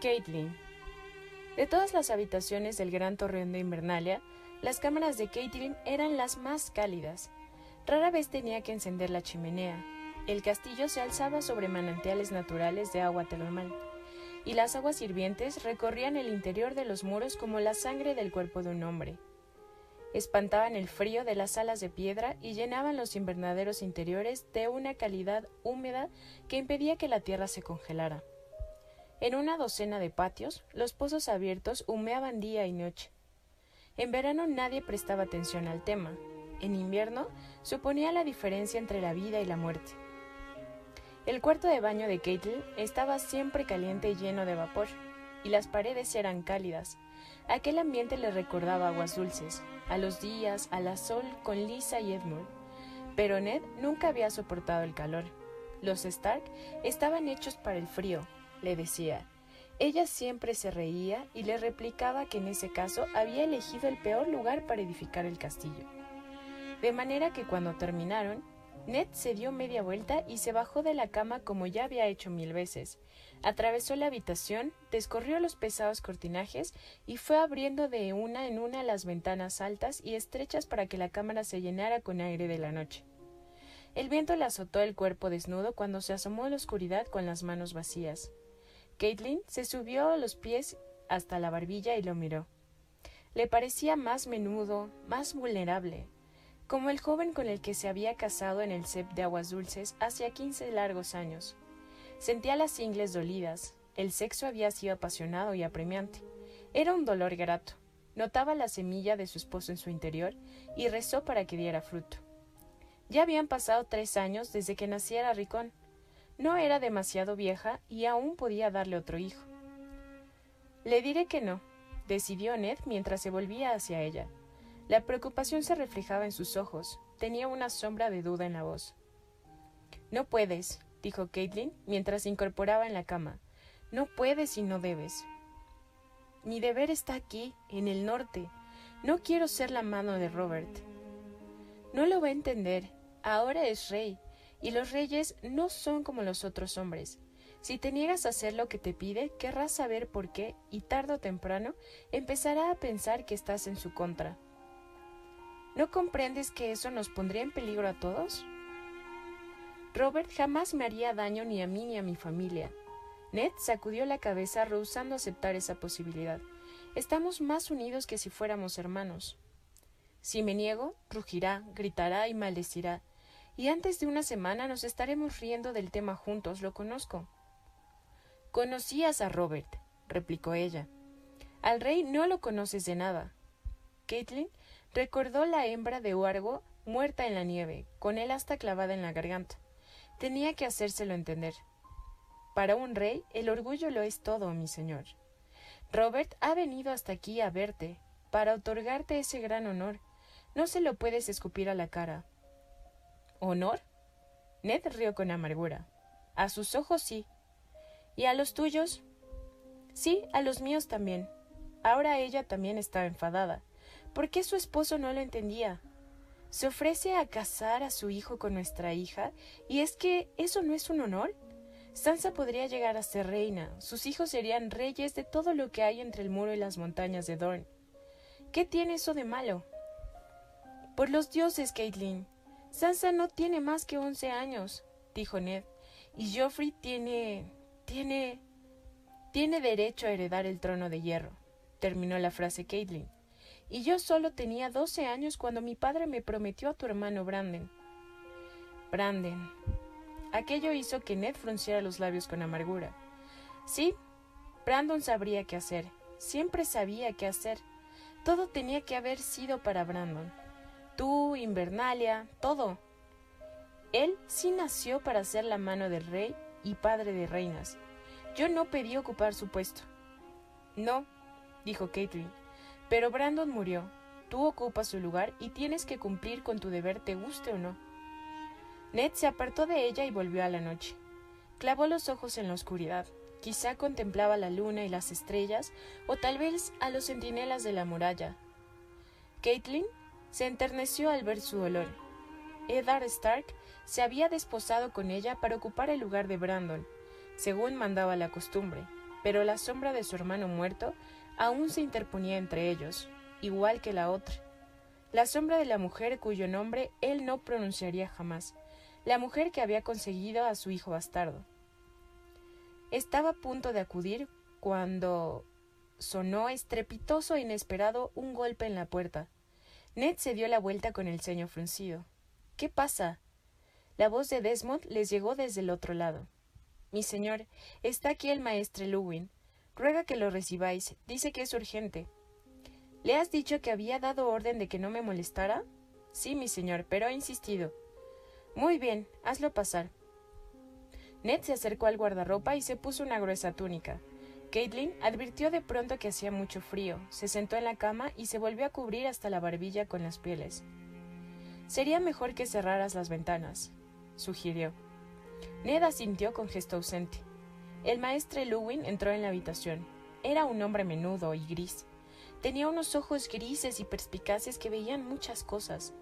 Caitlin. De todas las habitaciones del gran torreón de Invernalia, las cámaras de Caitlin eran las más cálidas. Rara vez tenía que encender la chimenea. El castillo se alzaba sobre manantiales naturales de agua termal, y las aguas hirvientes recorrían el interior de los muros como la sangre del cuerpo de un hombre. Espantaban el frío de las alas de piedra y llenaban los invernaderos interiores de una calidad húmeda que impedía que la tierra se congelara. En una docena de patios, los pozos abiertos humeaban día y noche. En verano nadie prestaba atención al tema. En invierno suponía la diferencia entre la vida y la muerte. El cuarto de baño de Caitlin estaba siempre caliente y lleno de vapor, y las paredes eran cálidas. Aquel ambiente le recordaba aguas dulces, a los días, a la sol con Lisa y Edmund. Pero Ned nunca había soportado el calor. Los Stark estaban hechos para el frío, le decía. Ella siempre se reía y le replicaba que en ese caso había elegido el peor lugar para edificar el castillo. De manera que cuando terminaron, Ned se dio media vuelta y se bajó de la cama como ya había hecho mil veces. Atravesó la habitación, descorrió los pesados cortinajes y fue abriendo de una en una las ventanas altas y estrechas para que la cámara se llenara con aire de la noche. El viento le azotó el cuerpo desnudo cuando se asomó a la oscuridad con las manos vacías. Caitlin se subió los pies hasta la barbilla y lo miró. Le parecía más menudo, más vulnerable, como el joven con el que se había casado en el CEP de Aguas Dulces hacía quince largos años. Sentía las ingles dolidas, el sexo había sido apasionado y apremiante. Era un dolor grato. Notaba la semilla de su esposo en su interior y rezó para que diera fruto. Ya habían pasado tres años desde que naciera Ricón. No era demasiado vieja y aún podía darle otro hijo. Le diré que no, decidió Ned mientras se volvía hacia ella. La preocupación se reflejaba en sus ojos. Tenía una sombra de duda en la voz. No puedes, dijo Caitlin mientras se incorporaba en la cama. No puedes y no debes. Mi deber está aquí, en el norte. No quiero ser la mano de Robert. No lo va a entender. Ahora es rey, y los reyes no son como los otros hombres. Si te niegas a hacer lo que te pide, querrás saber por qué, y tarde o temprano empezará a pensar que estás en su contra. ¿No comprendes que eso nos pondría en peligro a todos? Robert jamás me haría daño ni a mí ni a mi familia. Ned sacudió la cabeza rehusando aceptar esa posibilidad. Estamos más unidos que si fuéramos hermanos. Si me niego, rugirá, gritará y maldecirá. Y antes de una semana nos estaremos riendo del tema juntos, lo conozco. Conocías a Robert, replicó ella. Al rey no lo conoces de nada. Caitlin Recordó la hembra de Huargo muerta en la nieve, con el asta clavada en la garganta. Tenía que hacérselo entender. Para un rey, el orgullo lo es todo, mi señor. Robert ha venido hasta aquí a verte, para otorgarte ese gran honor. No se lo puedes escupir a la cara. ¿Honor? Ned rió con amargura. A sus ojos sí. ¿Y a los tuyos? Sí, a los míos también. Ahora ella también estaba enfadada. ¿Por qué su esposo no lo entendía? Se ofrece a casar a su hijo con nuestra hija, y es que eso no es un honor. Sansa podría llegar a ser reina, sus hijos serían reyes de todo lo que hay entre el muro y las montañas de Dorn. ¿Qué tiene eso de malo? Por los dioses, Caitlin. Sansa no tiene más que once años, dijo Ned, y Joffrey tiene. tiene. tiene derecho a heredar el trono de hierro, terminó la frase Caitlin y yo solo tenía doce años cuando mi padre me prometió a tu hermano Brandon. Brandon. Aquello hizo que Ned frunciera los labios con amargura. Sí, Brandon sabría qué hacer. Siempre sabía qué hacer. Todo tenía que haber sido para Brandon. Tú, Invernalia, todo. Él sí nació para ser la mano del rey y padre de reinas. Yo no pedí ocupar su puesto. No, dijo Caitlin. Pero Brandon murió. Tú ocupas su lugar y tienes que cumplir con tu deber, te guste o no. Ned se apartó de ella y volvió a la noche. Clavó los ojos en la oscuridad. Quizá contemplaba la luna y las estrellas, o tal vez a los centinelas de la muralla. Caitlin se enterneció al ver su dolor. Eddard Stark se había desposado con ella para ocupar el lugar de Brandon, según mandaba la costumbre, pero la sombra de su hermano muerto aún se interponía entre ellos, igual que la otra. La sombra de la mujer cuyo nombre él no pronunciaría jamás, la mujer que había conseguido a su hijo bastardo. Estaba a punto de acudir cuando sonó estrepitoso e inesperado un golpe en la puerta. Ned se dio la vuelta con el ceño fruncido. ¿Qué pasa? La voz de Desmond les llegó desde el otro lado. Mi señor, está aquí el maestre Lewin. Ruega que lo recibáis. Dice que es urgente. ¿Le has dicho que había dado orden de que no me molestara? Sí, mi señor, pero ha insistido. Muy bien, hazlo pasar. Ned se acercó al guardarropa y se puso una gruesa túnica. Caitlin advirtió de pronto que hacía mucho frío, se sentó en la cama y se volvió a cubrir hasta la barbilla con las pieles. Sería mejor que cerraras las ventanas, sugirió. Ned asintió con gesto ausente. El maestre Lewin entró en la habitación. Era un hombre menudo y gris. Tenía unos ojos grises y perspicaces que veían muchas cosas.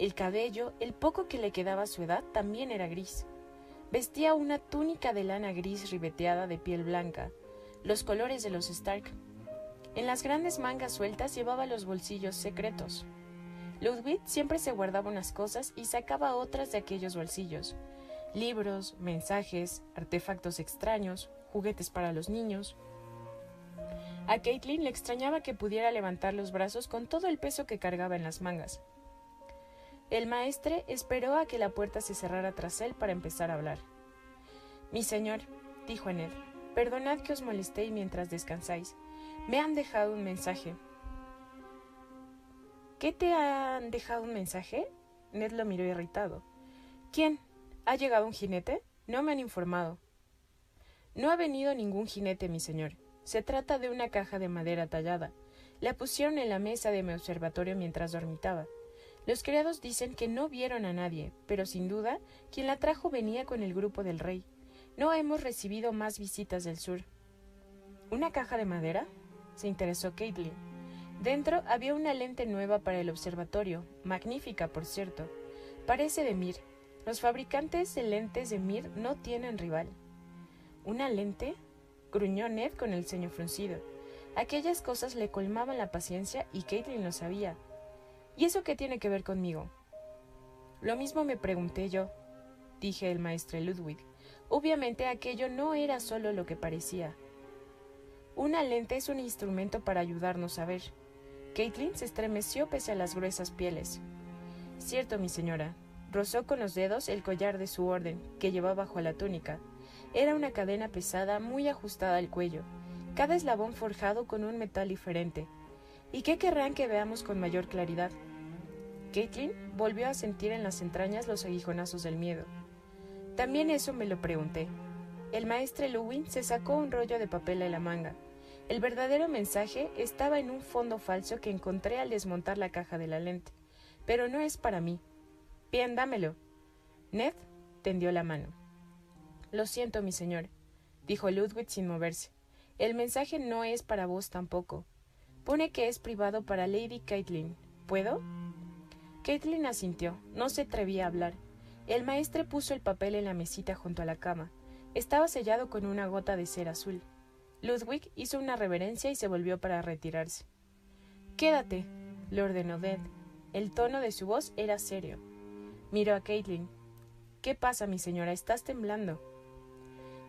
El cabello, el poco que le quedaba a su edad, también era gris. Vestía una túnica de lana gris ribeteada de piel blanca, los colores de los Stark. En las grandes mangas sueltas llevaba los bolsillos secretos. Ludwig siempre se guardaba unas cosas y sacaba otras de aquellos bolsillos. Libros, mensajes, artefactos extraños, juguetes para los niños. A Caitlin le extrañaba que pudiera levantar los brazos con todo el peso que cargaba en las mangas. El maestre esperó a que la puerta se cerrara tras él para empezar a hablar. Mi señor, dijo Ned, perdonad que os molestéis mientras descansáis. Me han dejado un mensaje. ¿Qué te han dejado un mensaje? Ned lo miró irritado. ¿Quién? ¿Ha llegado un jinete? No me han informado. No ha venido ningún jinete, mi señor. Se trata de una caja de madera tallada. La pusieron en la mesa de mi observatorio mientras dormitaba. Los criados dicen que no vieron a nadie, pero sin duda quien la trajo venía con el grupo del rey. No hemos recibido más visitas del sur. ¿Una caja de madera? se interesó Caitlin. Dentro había una lente nueva para el observatorio, magnífica, por cierto. Parece de Mir. Los fabricantes de lentes de Mir no tienen rival. ¿Una lente? gruñó Ned con el ceño fruncido. Aquellas cosas le colmaban la paciencia y Caitlin lo sabía. ¿Y eso qué tiene que ver conmigo? Lo mismo me pregunté yo, dije el maestro Ludwig. Obviamente aquello no era solo lo que parecía. Una lente es un instrumento para ayudarnos a ver. Caitlin se estremeció pese a las gruesas pieles. Cierto, mi señora. Rozó con los dedos el collar de su orden, que llevaba bajo la túnica. Era una cadena pesada muy ajustada al cuello, cada eslabón forjado con un metal diferente. ¿Y qué querrán que veamos con mayor claridad? Caitlin volvió a sentir en las entrañas los aguijonazos del miedo. También eso me lo pregunté. El maestre Lewin se sacó un rollo de papel de la manga. El verdadero mensaje estaba en un fondo falso que encontré al desmontar la caja de la lente. Pero no es para mí. Bien, dámelo. Ned tendió la mano. Lo siento, mi señor, dijo Ludwig sin moverse. El mensaje no es para vos tampoco. Pone que es privado para Lady Caitlin. ¿Puedo? Caitlin asintió. No se atrevía a hablar. El maestre puso el papel en la mesita junto a la cama. Estaba sellado con una gota de cera azul. Ludwig hizo una reverencia y se volvió para retirarse. Quédate, le ordenó Ned. El tono de su voz era serio. Miró a Caitlin. ¿Qué pasa, mi señora? Estás temblando.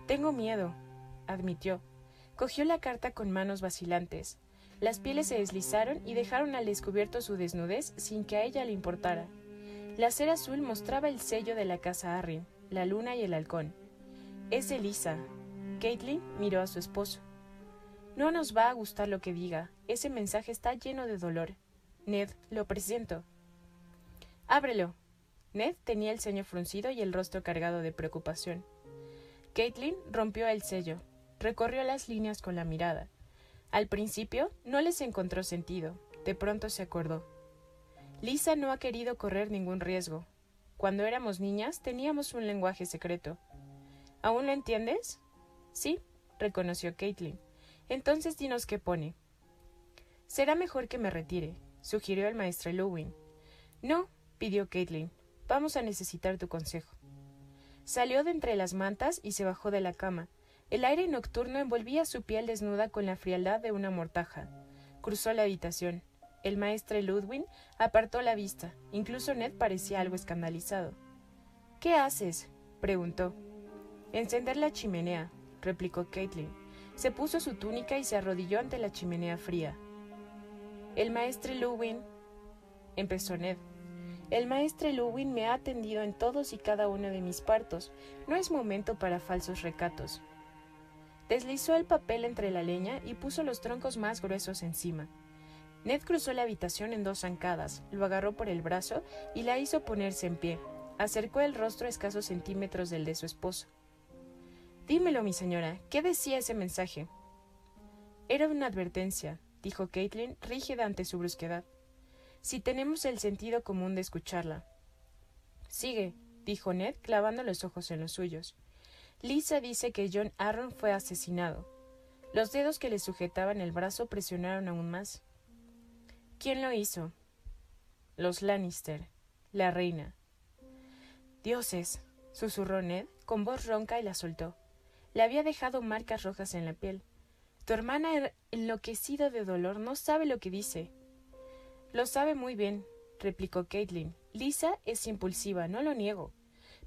Tengo miedo, admitió. Cogió la carta con manos vacilantes. Las pieles se deslizaron y dejaron al descubierto su desnudez sin que a ella le importara. La cera azul mostraba el sello de la casa Arryn, la luna y el halcón. Es Elisa. Caitlin miró a su esposo. No nos va a gustar lo que diga. Ese mensaje está lleno de dolor. Ned, lo presiento. Ábrelo. Ned tenía el ceño fruncido y el rostro cargado de preocupación. Caitlin rompió el sello, recorrió las líneas con la mirada. Al principio no les encontró sentido, de pronto se acordó. Lisa no ha querido correr ningún riesgo. Cuando éramos niñas teníamos un lenguaje secreto. ¿Aún lo entiendes? Sí, reconoció Caitlin. Entonces dinos qué pone. Será mejor que me retire, sugirió el maestro Lewin. No, pidió Caitlin. Vamos a necesitar tu consejo. Salió de entre las mantas y se bajó de la cama. El aire nocturno envolvía su piel desnuda con la frialdad de una mortaja. Cruzó la habitación. El maestre Ludwig apartó la vista. Incluso Ned parecía algo escandalizado. ¿Qué haces? preguntó. Encender la chimenea, replicó Caitlin. Se puso su túnica y se arrodilló ante la chimenea fría. El maestre Ludwig, empezó Ned. El maestre Ludwig me ha atendido en todos y cada uno de mis partos. No es momento para falsos recatos. Deslizó el papel entre la leña y puso los troncos más gruesos encima. Ned cruzó la habitación en dos zancadas, lo agarró por el brazo y la hizo ponerse en pie. Acercó el rostro a escasos centímetros del de su esposo. Dímelo, mi señora, ¿qué decía ese mensaje? Era una advertencia, dijo Caitlin, rígida ante su brusquedad. Si tenemos el sentido común de escucharla. Sigue, dijo Ned, clavando los ojos en los suyos. Lisa dice que John Aaron fue asesinado. Los dedos que le sujetaban el brazo presionaron aún más. ¿Quién lo hizo? Los Lannister, la reina. Dioses, susurró Ned con voz ronca y la soltó. Le había dejado marcas rojas en la piel. Tu hermana, enloquecida de dolor, no sabe lo que dice. Lo sabe muy bien, replicó Caitlin. Lisa es impulsiva, no lo niego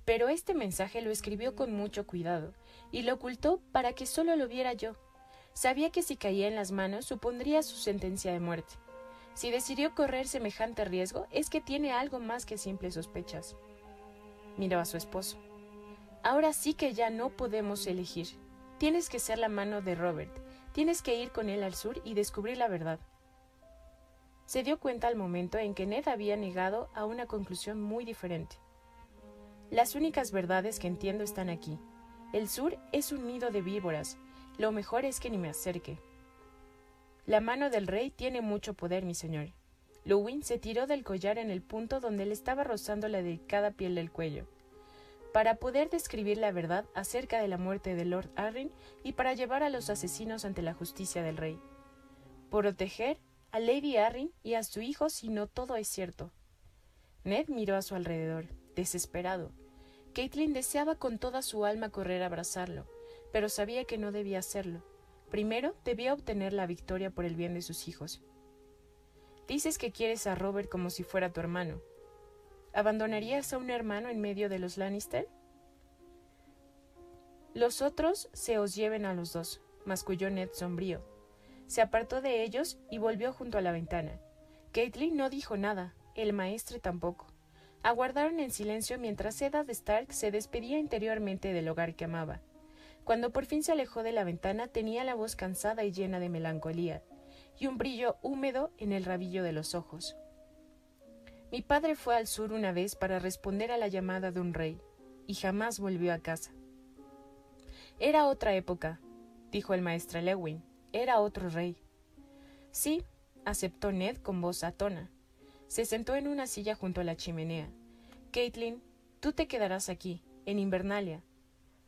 pero este mensaje lo escribió con mucho cuidado y lo ocultó para que solo lo viera yo. Sabía que si caía en las manos supondría su sentencia de muerte. Si decidió correr semejante riesgo es que tiene algo más que simples sospechas. Miró a su esposo. Ahora sí que ya no podemos elegir. Tienes que ser la mano de Robert. Tienes que ir con él al sur y descubrir la verdad. Se dio cuenta al momento en que Ned había negado a una conclusión muy diferente. Las únicas verdades que entiendo están aquí. El sur es un nido de víboras. Lo mejor es que ni me acerque. La mano del rey tiene mucho poder, mi señor. Lewin se tiró del collar en el punto donde le estaba rozando la delicada piel del cuello. Para poder describir la verdad acerca de la muerte de Lord Arryn y para llevar a los asesinos ante la justicia del rey. Proteger a Lady Arryn y a su hijo si no todo es cierto. Ned miró a su alrededor, desesperado. Caitlin deseaba con toda su alma correr a abrazarlo, pero sabía que no debía hacerlo. Primero debía obtener la victoria por el bien de sus hijos. Dices que quieres a Robert como si fuera tu hermano. ¿Abandonarías a un hermano en medio de los Lannister? Los otros se os lleven a los dos, masculló Ned sombrío. Se apartó de ellos y volvió junto a la ventana. Caitlin no dijo nada, el maestre tampoco. Aguardaron en silencio mientras Eddard Stark se despedía interiormente del hogar que amaba. Cuando por fin se alejó de la ventana tenía la voz cansada y llena de melancolía, y un brillo húmedo en el rabillo de los ojos. Mi padre fue al sur una vez para responder a la llamada de un rey, y jamás volvió a casa. Era otra época, dijo el maestro Lewin, era otro rey. Sí, aceptó Ned con voz atona. Se sentó en una silla junto a la chimenea. Caitlin, tú te quedarás aquí, en Invernalia.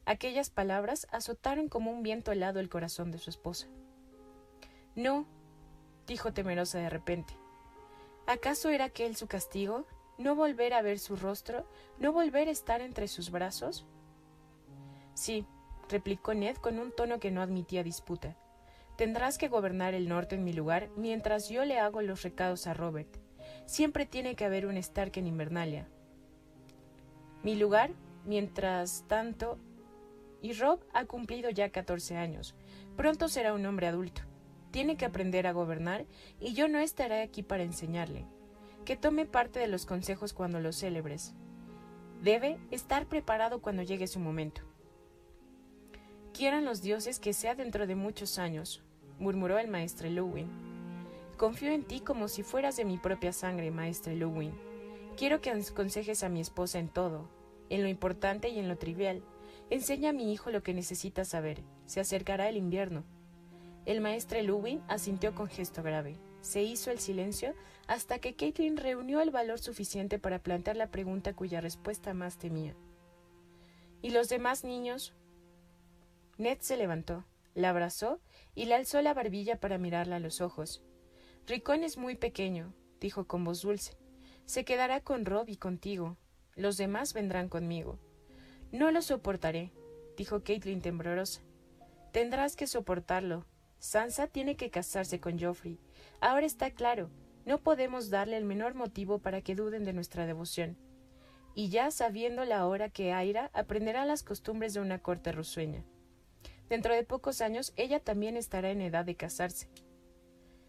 Aquellas palabras azotaron como un viento helado el corazón de su esposa. No, dijo temerosa de repente. ¿Acaso era aquel su castigo? ¿No volver a ver su rostro? ¿No volver a estar entre sus brazos? Sí, replicó Ned con un tono que no admitía disputa. Tendrás que gobernar el norte en mi lugar mientras yo le hago los recados a Robert. Siempre tiene que haber un Stark en Invernalia. Mi lugar, mientras tanto, y Rob ha cumplido ya 14 años. Pronto será un hombre adulto. Tiene que aprender a gobernar y yo no estaré aquí para enseñarle. Que tome parte de los consejos cuando los célebres. Debe estar preparado cuando llegue su momento. Quieran los dioses que sea dentro de muchos años, murmuró el maestro Lewin. Confío en ti como si fueras de mi propia sangre, maestre Lewin. Quiero que aconsejes a mi esposa en todo, en lo importante y en lo trivial. Enseña a mi hijo lo que necesita saber. Se acercará el invierno. El maestre Lewin asintió con gesto grave. Se hizo el silencio hasta que Caitlin reunió el valor suficiente para plantear la pregunta cuya respuesta más temía. ¿Y los demás niños? Ned se levantó, la abrazó y le alzó la barbilla para mirarla a los ojos. Ricón es muy pequeño, dijo con voz dulce. Se quedará con Rob y contigo. Los demás vendrán conmigo. No lo soportaré, dijo Caitlin temblorosa. Tendrás que soportarlo. Sansa tiene que casarse con Joffrey. Ahora está claro. No podemos darle el menor motivo para que duden de nuestra devoción. Y ya sabiendo la hora que Aira aprenderá las costumbres de una corte rusueña. Dentro de pocos años ella también estará en edad de casarse.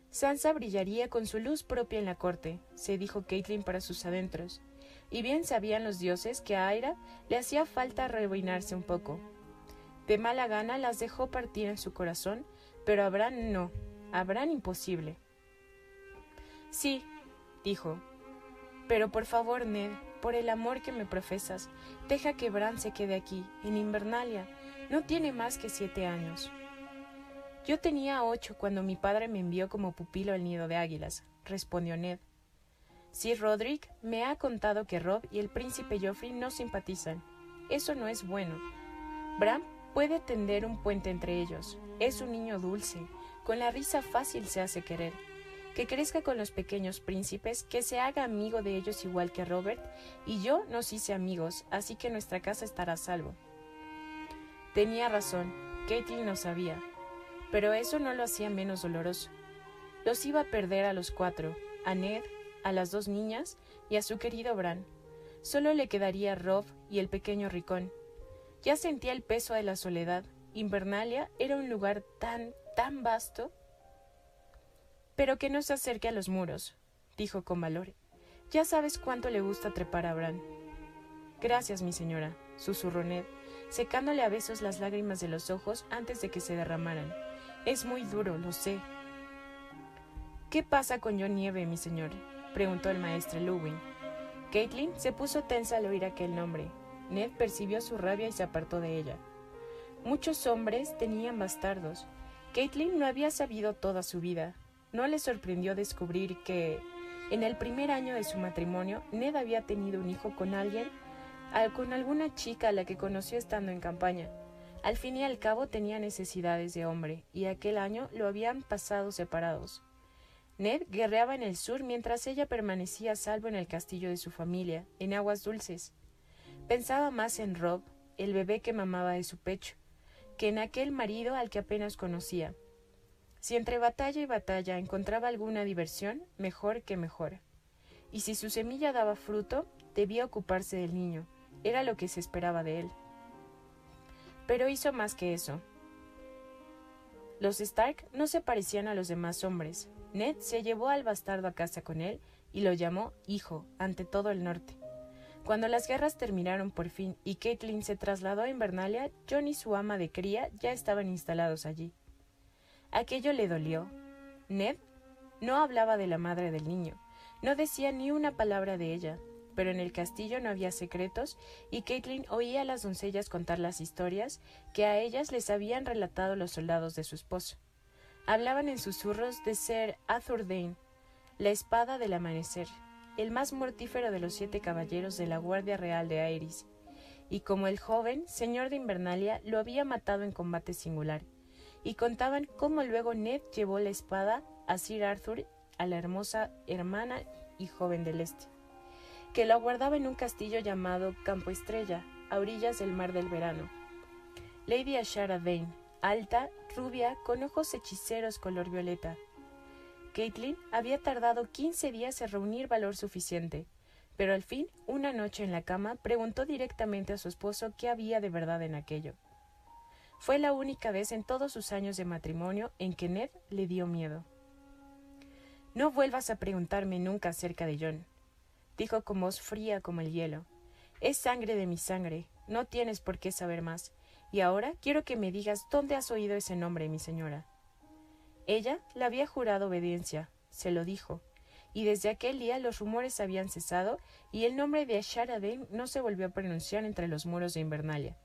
Sansa brillaría con su luz propia en la corte, se dijo Caitlin para sus adentros, y bien sabían los dioses que a Aira le hacía falta arruinarse un poco. De mala gana las dejó partir en su corazón, pero a Bran no, a Bran imposible. Sí, dijo, pero por favor, Ned, por el amor que me profesas, deja que Bran se quede aquí, en Invernalia. No tiene más que siete años. Yo tenía ocho cuando mi padre me envió como pupilo al nido de águilas, respondió Ned. Sir Roderick me ha contado que Rob y el príncipe Joffrey no simpatizan. Eso no es bueno. Bram puede tender un puente entre ellos. Es un niño dulce. Con la risa fácil se hace querer. Que crezca con los pequeños príncipes, que se haga amigo de ellos igual que Robert, y yo nos hice amigos, así que nuestra casa estará a salvo. Tenía razón. Caitlin no sabía pero eso no lo hacía menos doloroso. Los iba a perder a los cuatro, a Ned, a las dos niñas y a su querido Bran. Solo le quedaría Rob y el pequeño Ricón. Ya sentía el peso de la soledad. Invernalia era un lugar tan, tan vasto. Pero que no se acerque a los muros, dijo con valor. Ya sabes cuánto le gusta trepar a Bran. Gracias, mi señora, susurró Ned, secándole a besos las lágrimas de los ojos antes de que se derramaran. Es muy duro, lo sé. ¿Qué pasa con John Nieve, mi señor? Preguntó el maestro Lewin. Caitlin se puso tensa al oír aquel nombre. Ned percibió su rabia y se apartó de ella. Muchos hombres tenían bastardos. Caitlin no había sabido toda su vida. No le sorprendió descubrir que, en el primer año de su matrimonio, Ned había tenido un hijo con alguien, con alguna chica a la que conoció estando en campaña. Al fin y al cabo tenía necesidades de hombre, y aquel año lo habían pasado separados. Ned guerreaba en el sur mientras ella permanecía a salvo en el castillo de su familia, en aguas dulces. Pensaba más en Rob, el bebé que mamaba de su pecho, que en aquel marido al que apenas conocía. Si entre batalla y batalla encontraba alguna diversión, mejor que mejor. Y si su semilla daba fruto, debía ocuparse del niño. Era lo que se esperaba de él. Pero hizo más que eso. Los Stark no se parecían a los demás hombres. Ned se llevó al bastardo a casa con él y lo llamó hijo ante todo el norte. Cuando las guerras terminaron por fin y Caitlin se trasladó a Invernalia, John y su ama de cría ya estaban instalados allí. Aquello le dolió. Ned no hablaba de la madre del niño, no decía ni una palabra de ella, pero en el castillo no había secretos y Caitlin oía a las doncellas contar las historias que a ellas les habían relatado los soldados de su esposo. Hablaban en susurros de ser Arthur Dane, la espada del amanecer, el más mortífero de los siete caballeros de la Guardia Real de Aerys, y como el joven, señor de Invernalia, lo había matado en combate singular, y contaban cómo luego Ned llevó la espada a Sir Arthur, a la hermosa hermana y joven del Este que lo aguardaba en un castillo llamado Campo Estrella, a orillas del mar del verano. Lady Ashara Dane, alta, rubia, con ojos hechiceros color violeta. Caitlin había tardado quince días en reunir valor suficiente, pero al fin, una noche en la cama, preguntó directamente a su esposo qué había de verdad en aquello. Fue la única vez en todos sus años de matrimonio en que Ned le dio miedo. No vuelvas a preguntarme nunca acerca de John, dijo con voz fría como el hielo. Es sangre de mi sangre, no tienes por qué saber más. Y ahora quiero que me digas dónde has oído ese nombre, mi señora. Ella le había jurado obediencia, se lo dijo, y desde aquel día los rumores habían cesado y el nombre de Ashara-Dane no se volvió a pronunciar entre los muros de Invernalia.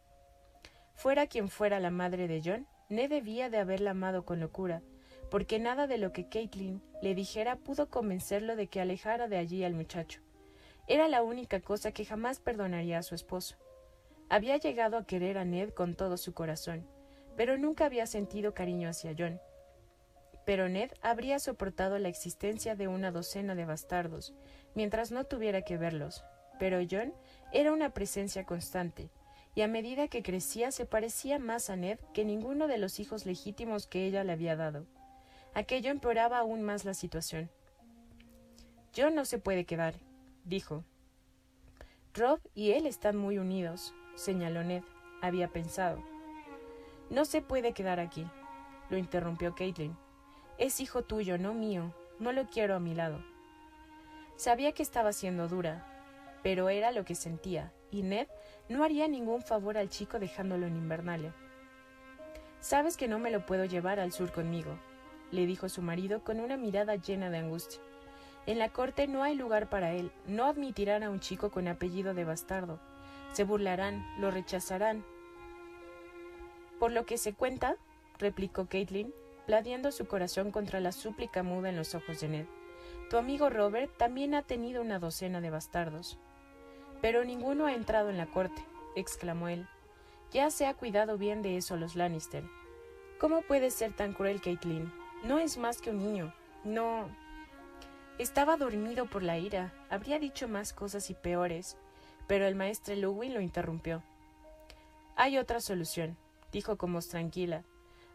Fuera quien fuera la madre de John, Ned debía de haberla amado con locura, porque nada de lo que Caitlin le dijera pudo convencerlo de que alejara de allí al muchacho. Era la única cosa que jamás perdonaría a su esposo. Había llegado a querer a Ned con todo su corazón, pero nunca había sentido cariño hacia John. Pero Ned habría soportado la existencia de una docena de bastardos, mientras no tuviera que verlos. Pero John era una presencia constante, y a medida que crecía se parecía más a Ned que ninguno de los hijos legítimos que ella le había dado. Aquello empeoraba aún más la situación. John no se puede quedar, dijo. Rob y él están muy unidos, señaló Ned. Había pensado. No se puede quedar aquí, lo interrumpió Caitlin. Es hijo tuyo, no mío. No lo quiero a mi lado. Sabía que estaba siendo dura, pero era lo que sentía, y Ned no haría ningún favor al chico dejándolo en Invernalia. Sabes que no me lo puedo llevar al sur conmigo, le dijo su marido con una mirada llena de angustia. En la corte no hay lugar para él, no admitirán a un chico con apellido de bastardo. Se burlarán, lo rechazarán. Por lo que se cuenta, replicó Caitlin, pladeando su corazón contra la súplica muda en los ojos de Ned. Tu amigo Robert también ha tenido una docena de bastardos. Pero ninguno ha entrado en la corte, exclamó él. Ya se ha cuidado bien de eso los Lannister. ¿Cómo puedes ser tan cruel, Caitlin? No es más que un niño. No. Estaba dormido por la ira. Habría dicho más cosas y peores, pero el maestre Lewin lo interrumpió. Hay otra solución, dijo con voz tranquila.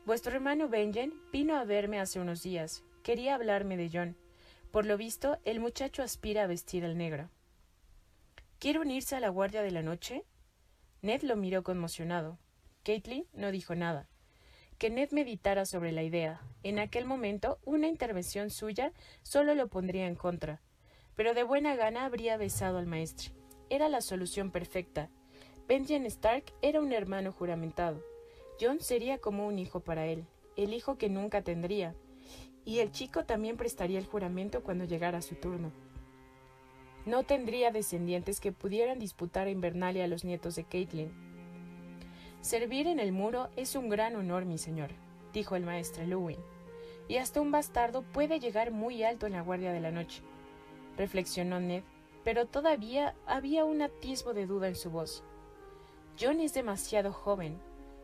Vuestro hermano Benjen vino a verme hace unos días. Quería hablarme de John. Por lo visto, el muchacho aspira a vestir al negro. ¿Quiere unirse a la guardia de la noche? Ned lo miró conmocionado. Caitlin no dijo nada. Que Ned meditara sobre la idea. En aquel momento, una intervención suya solo lo pondría en contra. Pero de buena gana habría besado al maestre. Era la solución perfecta. Benjamin Stark era un hermano juramentado. John sería como un hijo para él, el hijo que nunca tendría. Y el chico también prestaría el juramento cuando llegara su turno. No tendría descendientes que pudieran disputar a Invernalia a los nietos de Caitlin. Servir en el muro es un gran honor, mi señor, dijo el maestro Lewin, y hasta un bastardo puede llegar muy alto en la guardia de la noche. Reflexionó Ned, pero todavía había un atisbo de duda en su voz. John es demasiado joven.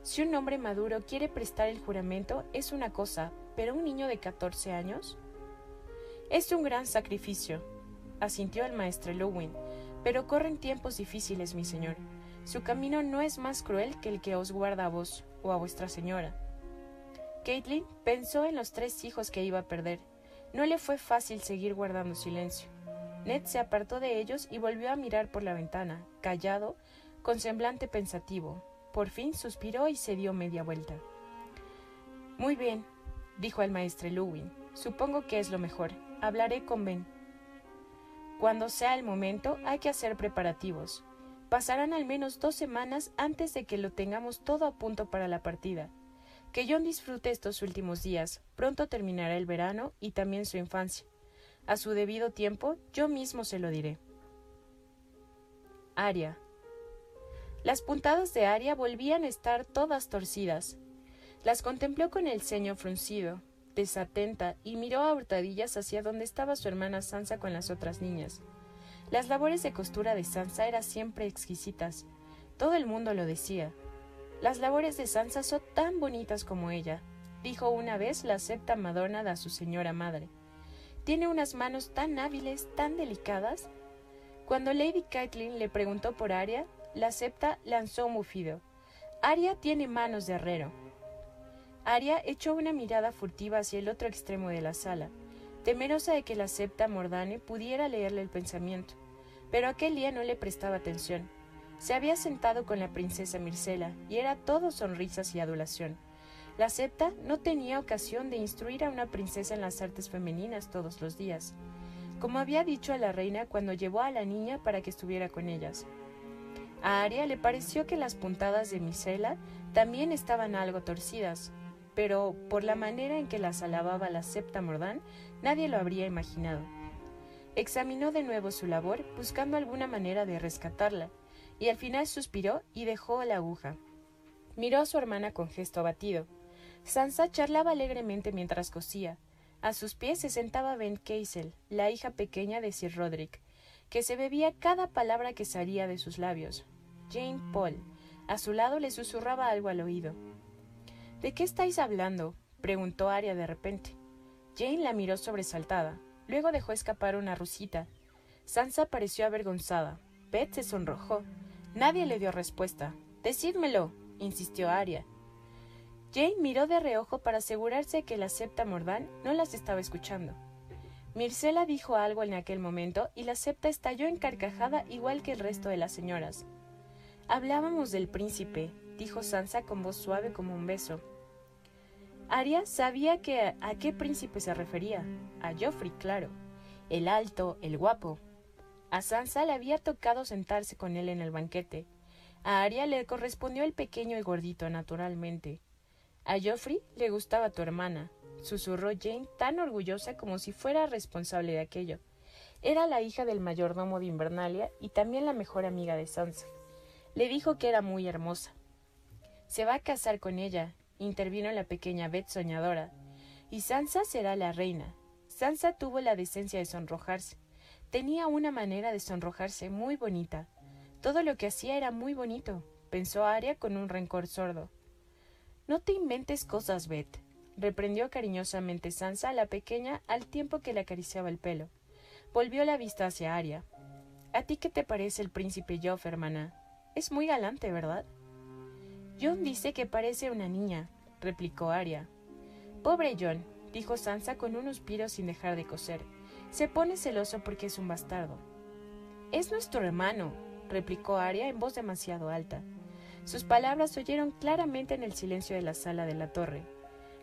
Si un hombre maduro quiere prestar el juramento es una cosa, pero un niño de catorce años. Es un gran sacrificio, asintió el maestro Lewin, pero corren tiempos difíciles, mi señor. Su camino no es más cruel que el que os guarda a vos o a vuestra señora. Caitlin pensó en los tres hijos que iba a perder. No le fue fácil seguir guardando silencio. Ned se apartó de ellos y volvió a mirar por la ventana, callado, con semblante pensativo. Por fin suspiró y se dio media vuelta. Muy bien, dijo el maestro Lewin. Supongo que es lo mejor. Hablaré con Ben. Cuando sea el momento, hay que hacer preparativos. Pasarán al menos dos semanas antes de que lo tengamos todo a punto para la partida. Que John disfrute estos últimos días. Pronto terminará el verano y también su infancia. A su debido tiempo, yo mismo se lo diré. Aria. Las puntadas de Aria volvían a estar todas torcidas. Las contempló con el ceño fruncido desatenta y miró a hurtadillas hacia donde estaba su hermana Sansa con las otras niñas. Las labores de costura de Sansa eran siempre exquisitas. Todo el mundo lo decía. Las labores de Sansa son tan bonitas como ella, dijo una vez la septa Madonna a su señora madre. Tiene unas manos tan hábiles, tan delicadas. Cuando Lady Caitlin le preguntó por Aria, la septa lanzó un bufido. Aria tiene manos de herrero. Aria echó una mirada furtiva hacia el otro extremo de la sala, temerosa de que la septa Mordane pudiera leerle el pensamiento. Pero aquel día no le prestaba atención. Se había sentado con la princesa Mircela y era todo sonrisas y adulación. La septa no tenía ocasión de instruir a una princesa en las artes femeninas todos los días, como había dicho a la reina cuando llevó a la niña para que estuviera con ellas. A Aria le pareció que las puntadas de Mircela también estaban algo torcidas, pero por la manera en que las alababa la septa Mordán, nadie lo habría imaginado. Examinó de nuevo su labor, buscando alguna manera de rescatarla, y al final suspiró y dejó la aguja. Miró a su hermana con gesto abatido. Sansa charlaba alegremente mientras cosía. A sus pies se sentaba Ben Keisel, la hija pequeña de Sir Roderick, que se bebía cada palabra que salía de sus labios. Jane Paul, a su lado, le susurraba algo al oído. ¿De qué estáis hablando? preguntó Aria de repente. Jane la miró sobresaltada. Luego dejó escapar una rusita. Sansa pareció avergonzada. Beth se sonrojó. Nadie le dio respuesta. Decídmelo, insistió Aria. Jane miró de reojo para asegurarse que la septa Mordán no las estaba escuchando. Mircela dijo algo en aquel momento y la septa estalló en carcajada igual que el resto de las señoras. Hablábamos del príncipe, dijo Sansa con voz suave como un beso. Aria sabía que a, qué príncipe se refería. A Joffrey, claro. El alto, el guapo. A Sansa le había tocado sentarse con él en el banquete. A Aria le correspondió el pequeño y gordito, naturalmente. A Joffrey le gustaba tu hermana, susurró Jane tan orgullosa como si fuera responsable de aquello. Era la hija del mayordomo de Invernalia y también la mejor amiga de Sansa. Le dijo que era muy hermosa. Se va a casar con ella, intervino la pequeña Beth soñadora. Y Sansa será la reina. Sansa tuvo la decencia de sonrojarse. Tenía una manera de sonrojarse muy bonita. Todo lo que hacía era muy bonito, pensó Arya con un rencor sordo. No te inventes cosas, Beth, reprendió cariñosamente Sansa a la pequeña al tiempo que le acariciaba el pelo. Volvió la vista hacia Aria. ¿A ti qué te parece el príncipe Joff, hermana? Es muy galante, ¿verdad? John dice que parece una niña, replicó Aria. Pobre John, dijo Sansa con un suspiro sin dejar de coser. Se pone celoso porque es un bastardo. Es nuestro hermano, replicó Aria en voz demasiado alta. Sus palabras se oyeron claramente en el silencio de la sala de la torre.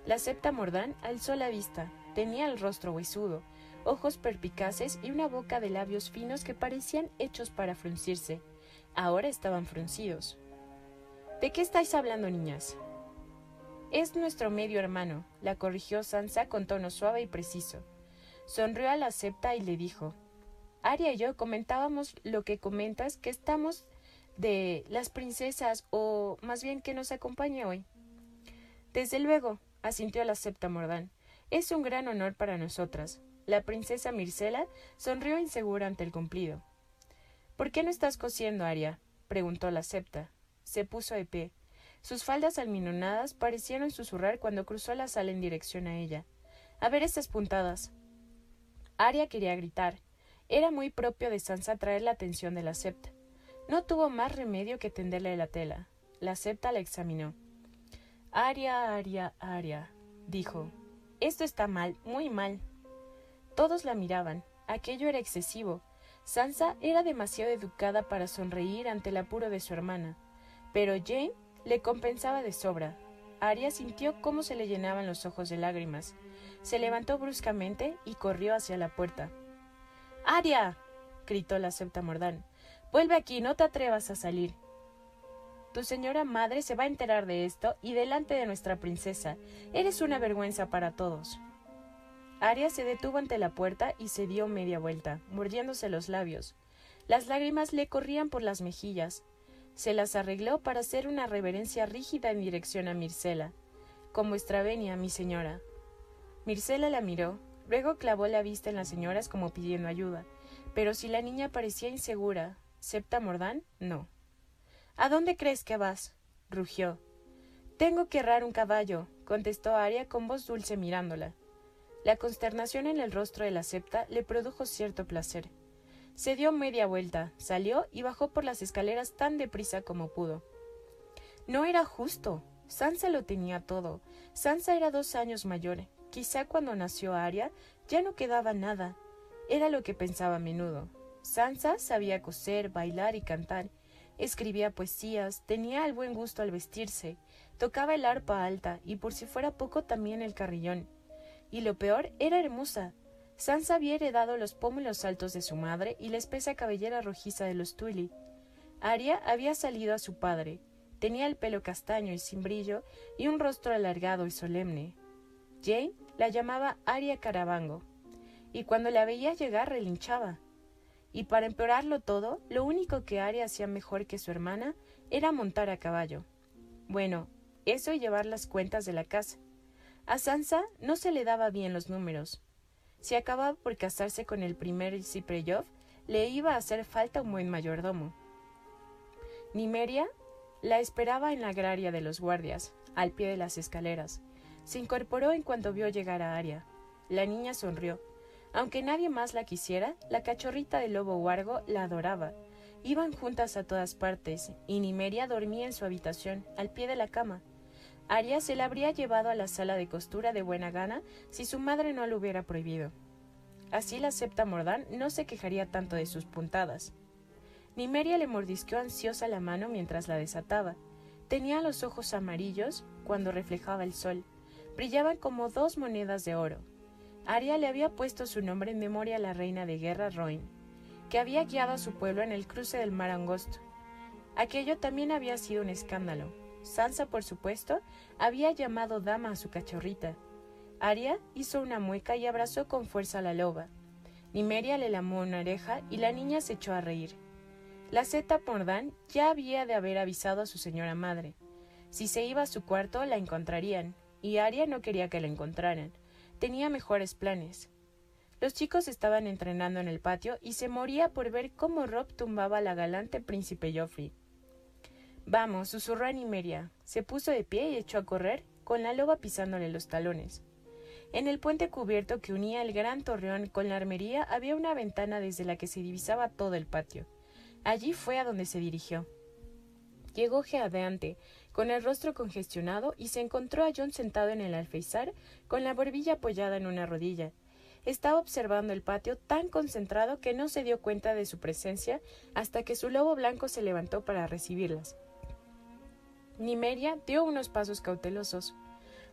La septa Mordán alzó la vista. Tenía el rostro huesudo, ojos perpicaces y una boca de labios finos que parecían hechos para fruncirse. Ahora estaban fruncidos. ¿De qué estáis hablando, niñas? Es nuestro medio hermano, la corrigió Sansa con tono suave y preciso. Sonrió a la septa y le dijo: Aria y yo comentábamos lo que comentas, que estamos de las princesas, o más bien que nos acompañe hoy. Desde luego, asintió la septa Mordán. Es un gran honor para nosotras. La princesa Mircela sonrió insegura ante el cumplido. ¿Por qué no estás cosiendo, Aria? preguntó la septa. Se puso de pie. Sus faldas alminonadas parecieron susurrar cuando cruzó la sala en dirección a ella. A ver estas puntadas. Aria quería gritar. Era muy propio de Sansa atraer la atención de la septa. No tuvo más remedio que tenderle la tela. La septa la examinó. Aria, Aria, Aria, dijo. Esto está mal, muy mal. Todos la miraban. Aquello era excesivo. Sansa era demasiado educada para sonreír ante el apuro de su hermana, pero Jane le compensaba de sobra. Aria sintió cómo se le llenaban los ojos de lágrimas. Se levantó bruscamente y corrió hacia la puerta. Aria. gritó la septa Mordán. Vuelve aquí, no te atrevas a salir. Tu señora madre se va a enterar de esto y delante de nuestra princesa. Eres una vergüenza para todos. Aria se detuvo ante la puerta y se dio media vuelta, mordiéndose los labios. Las lágrimas le corrían por las mejillas. Se las arregló para hacer una reverencia rígida en dirección a Mircela. Con vuestra venia, mi señora. Mircela la miró, luego clavó la vista en las señoras como pidiendo ayuda. Pero si la niña parecía insegura, ¿Septa Mordán? No. ¿A dónde crees que vas? rugió. Tengo que errar un caballo, contestó Aria con voz dulce mirándola. La consternación en el rostro de la septa le produjo cierto placer. Se dio media vuelta, salió y bajó por las escaleras tan deprisa como pudo. No era justo. Sansa lo tenía todo. Sansa era dos años mayor. Quizá cuando nació Aria ya no quedaba nada. Era lo que pensaba a menudo. Sansa sabía coser, bailar y cantar, escribía poesías, tenía el buen gusto al vestirse, tocaba el arpa alta y por si fuera poco también el carrillón. Y lo peor, era hermosa. Sansa había heredado los pómulos altos de su madre y la espesa cabellera rojiza de los Tully. Aria había salido a su padre. Tenía el pelo castaño y sin brillo y un rostro alargado y solemne. Jane la llamaba Aria Carabango, y cuando la veía llegar relinchaba. Y para empeorarlo todo, lo único que Aria hacía mejor que su hermana era montar a caballo. Bueno, eso y llevar las cuentas de la casa. A Sansa no se le daba bien los números. Si acababa por casarse con el primer Cipreyov, le iba a hacer falta un buen mayordomo. Nimeria la esperaba en la agraria de los guardias, al pie de las escaleras. Se incorporó en cuanto vio llegar a Aria. La niña sonrió. Aunque nadie más la quisiera, la cachorrita de lobo huargo la adoraba, Iban juntas a todas partes, y Nimeria dormía en su habitación, al pie de la cama. Aria se la habría llevado a la sala de costura de buena gana si su madre no lo hubiera prohibido. Así la septa Mordán no se quejaría tanto de sus puntadas. Nimeria le mordisqueó ansiosa la mano mientras la desataba. Tenía los ojos amarillos cuando reflejaba el sol. Brillaban como dos monedas de oro. Aria le había puesto su nombre en memoria a la reina de guerra Roin, que había guiado a su pueblo en el cruce del mar angosto. Aquello también había sido un escándalo. Sansa, por supuesto, había llamado dama a su cachorrita. Aria hizo una mueca y abrazó con fuerza a la loba. Nimeria le lamó una oreja y la niña se echó a reír. La zeta Mordán ya había de haber avisado a su señora madre. Si se iba a su cuarto, la encontrarían, y Aria no quería que la encontraran tenía mejores planes. Los chicos estaban entrenando en el patio y se moría por ver cómo Rob tumbaba a la galante príncipe Joffrey. Vamos, susurró a Nimeria. Se puso de pie y echó a correr, con la loba pisándole los talones. En el puente cubierto que unía el gran torreón con la armería había una ventana desde la que se divisaba todo el patio. Allí fue a donde se dirigió. Llegó geadeante, con el rostro congestionado, y se encontró a John sentado en el alféizar, con la barbilla apoyada en una rodilla. Estaba observando el patio tan concentrado que no se dio cuenta de su presencia hasta que su lobo blanco se levantó para recibirlas. Nimeria dio unos pasos cautelosos.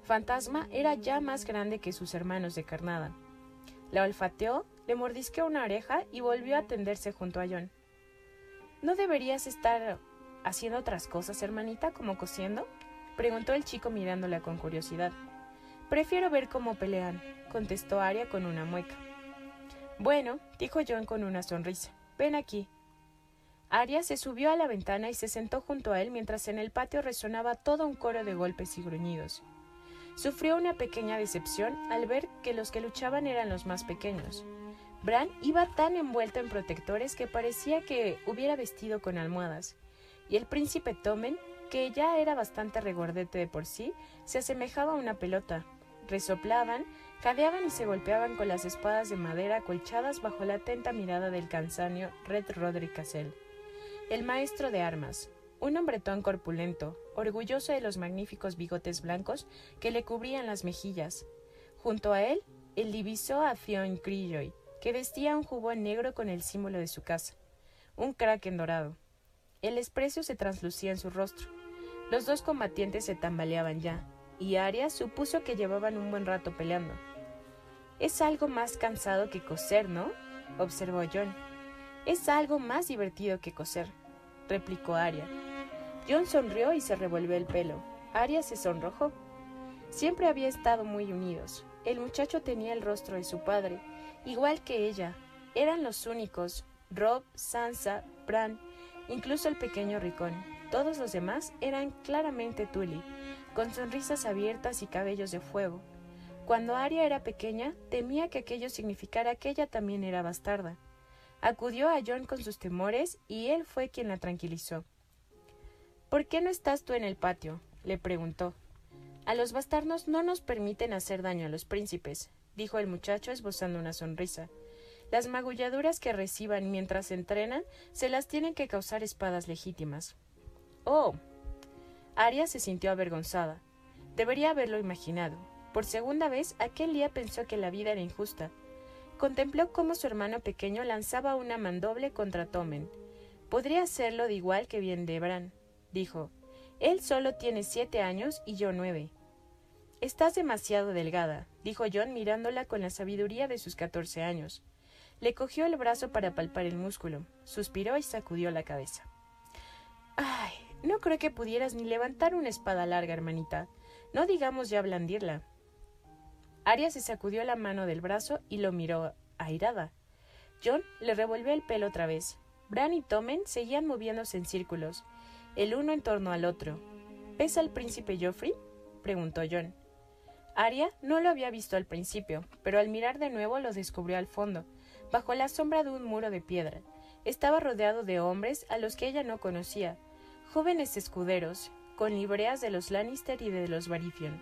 Fantasma era ya más grande que sus hermanos de carnada. La olfateó, le mordisqueó una oreja y volvió a tenderse junto a John. ¿No deberías estar haciendo otras cosas, hermanita, como cosiendo? preguntó el chico mirándola con curiosidad. Prefiero ver cómo pelean, contestó Aria con una mueca. Bueno, dijo John con una sonrisa. Ven aquí. Aria se subió a la ventana y se sentó junto a él mientras en el patio resonaba todo un coro de golpes y gruñidos. Sufrió una pequeña decepción al ver que los que luchaban eran los más pequeños. Bran iba tan envuelto en protectores que parecía que hubiera vestido con almohadas, y el príncipe Tomen, que ya era bastante regordete de por sí, se asemejaba a una pelota. Resoplaban, cadeaban y se golpeaban con las espadas de madera acolchadas bajo la atenta mirada del cansanio Red Roderick Cassell, el maestro de armas, un hombretón corpulento, orgulloso de los magníficos bigotes blancos que le cubrían las mejillas. Junto a él, él divisó a Fionn Greyjoy, que vestía un jubón negro con el símbolo de su casa, un kraken dorado. El desprecio se translucía en su rostro. Los dos combatientes se tambaleaban ya, y Arya supuso que llevaban un buen rato peleando. Es algo más cansado que coser, ¿no? observó John. Es algo más divertido que coser, replicó Arya. John sonrió y se revolvió el pelo. Arya se sonrojó. Siempre había estado muy unidos. El muchacho tenía el rostro de su padre, igual que ella. Eran los únicos, Rob, Sansa, Bran, incluso el pequeño Ricón. Todos los demás eran claramente Tully, con sonrisas abiertas y cabellos de fuego. Cuando Aria era pequeña, temía que aquello significara que ella también era bastarda. Acudió a John con sus temores y él fue quien la tranquilizó. ¿Por qué no estás tú en el patio? le preguntó. A los bastardos no nos permiten hacer daño a los príncipes, dijo el muchacho esbozando una sonrisa. Las magulladuras que reciban mientras entrenan se las tienen que causar espadas legítimas. Oh. Aria se sintió avergonzada. Debería haberlo imaginado. Por segunda vez, aquel día pensó que la vida era injusta. Contempló cómo su hermano pequeño lanzaba una mandoble contra Tomen. Podría hacerlo de igual que bien de Bran, dijo. Él solo tiene siete años y yo nueve. Estás demasiado delgada, dijo John mirándola con la sabiduría de sus catorce años. Le cogió el brazo para palpar el músculo, suspiró y sacudió la cabeza. Ay, no creo que pudieras ni levantar una espada larga, hermanita. No digamos ya blandirla. Aria se sacudió la mano del brazo y lo miró airada. John le revolvió el pelo otra vez. Bran y Tomen seguían moviéndose en círculos, el uno en torno al otro. ¿Ves al príncipe Joffrey? preguntó John. Aria no lo había visto al principio, pero al mirar de nuevo lo descubrió al fondo, bajo la sombra de un muro de piedra. Estaba rodeado de hombres a los que ella no conocía, jóvenes escuderos, con libreas de los Lannister y de los Baratheon.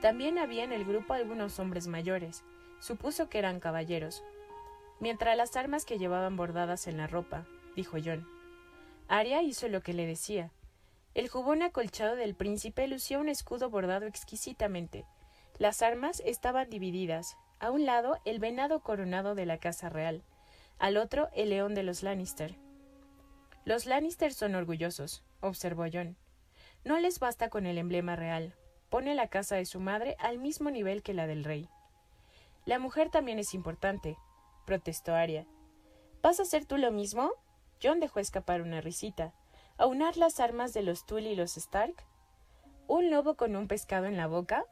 También había en el grupo algunos hombres mayores. Supuso que eran caballeros. Mientras las armas que llevaban bordadas en la ropa, dijo John. Aria hizo lo que le decía. El jubón acolchado del príncipe lucía un escudo bordado exquisitamente. Las armas estaban divididas. A un lado, el venado coronado de la casa real. Al otro, el león de los Lannister. Los Lannister son orgullosos, observó John. No les basta con el emblema real. Pone la casa de su madre al mismo nivel que la del rey. La mujer también es importante, protestó Arya. ¿Vas a hacer tú lo mismo? John dejó escapar una risita. ¿Aunar las armas de los Tully y los Stark? ¿Un lobo con un pescado en la boca?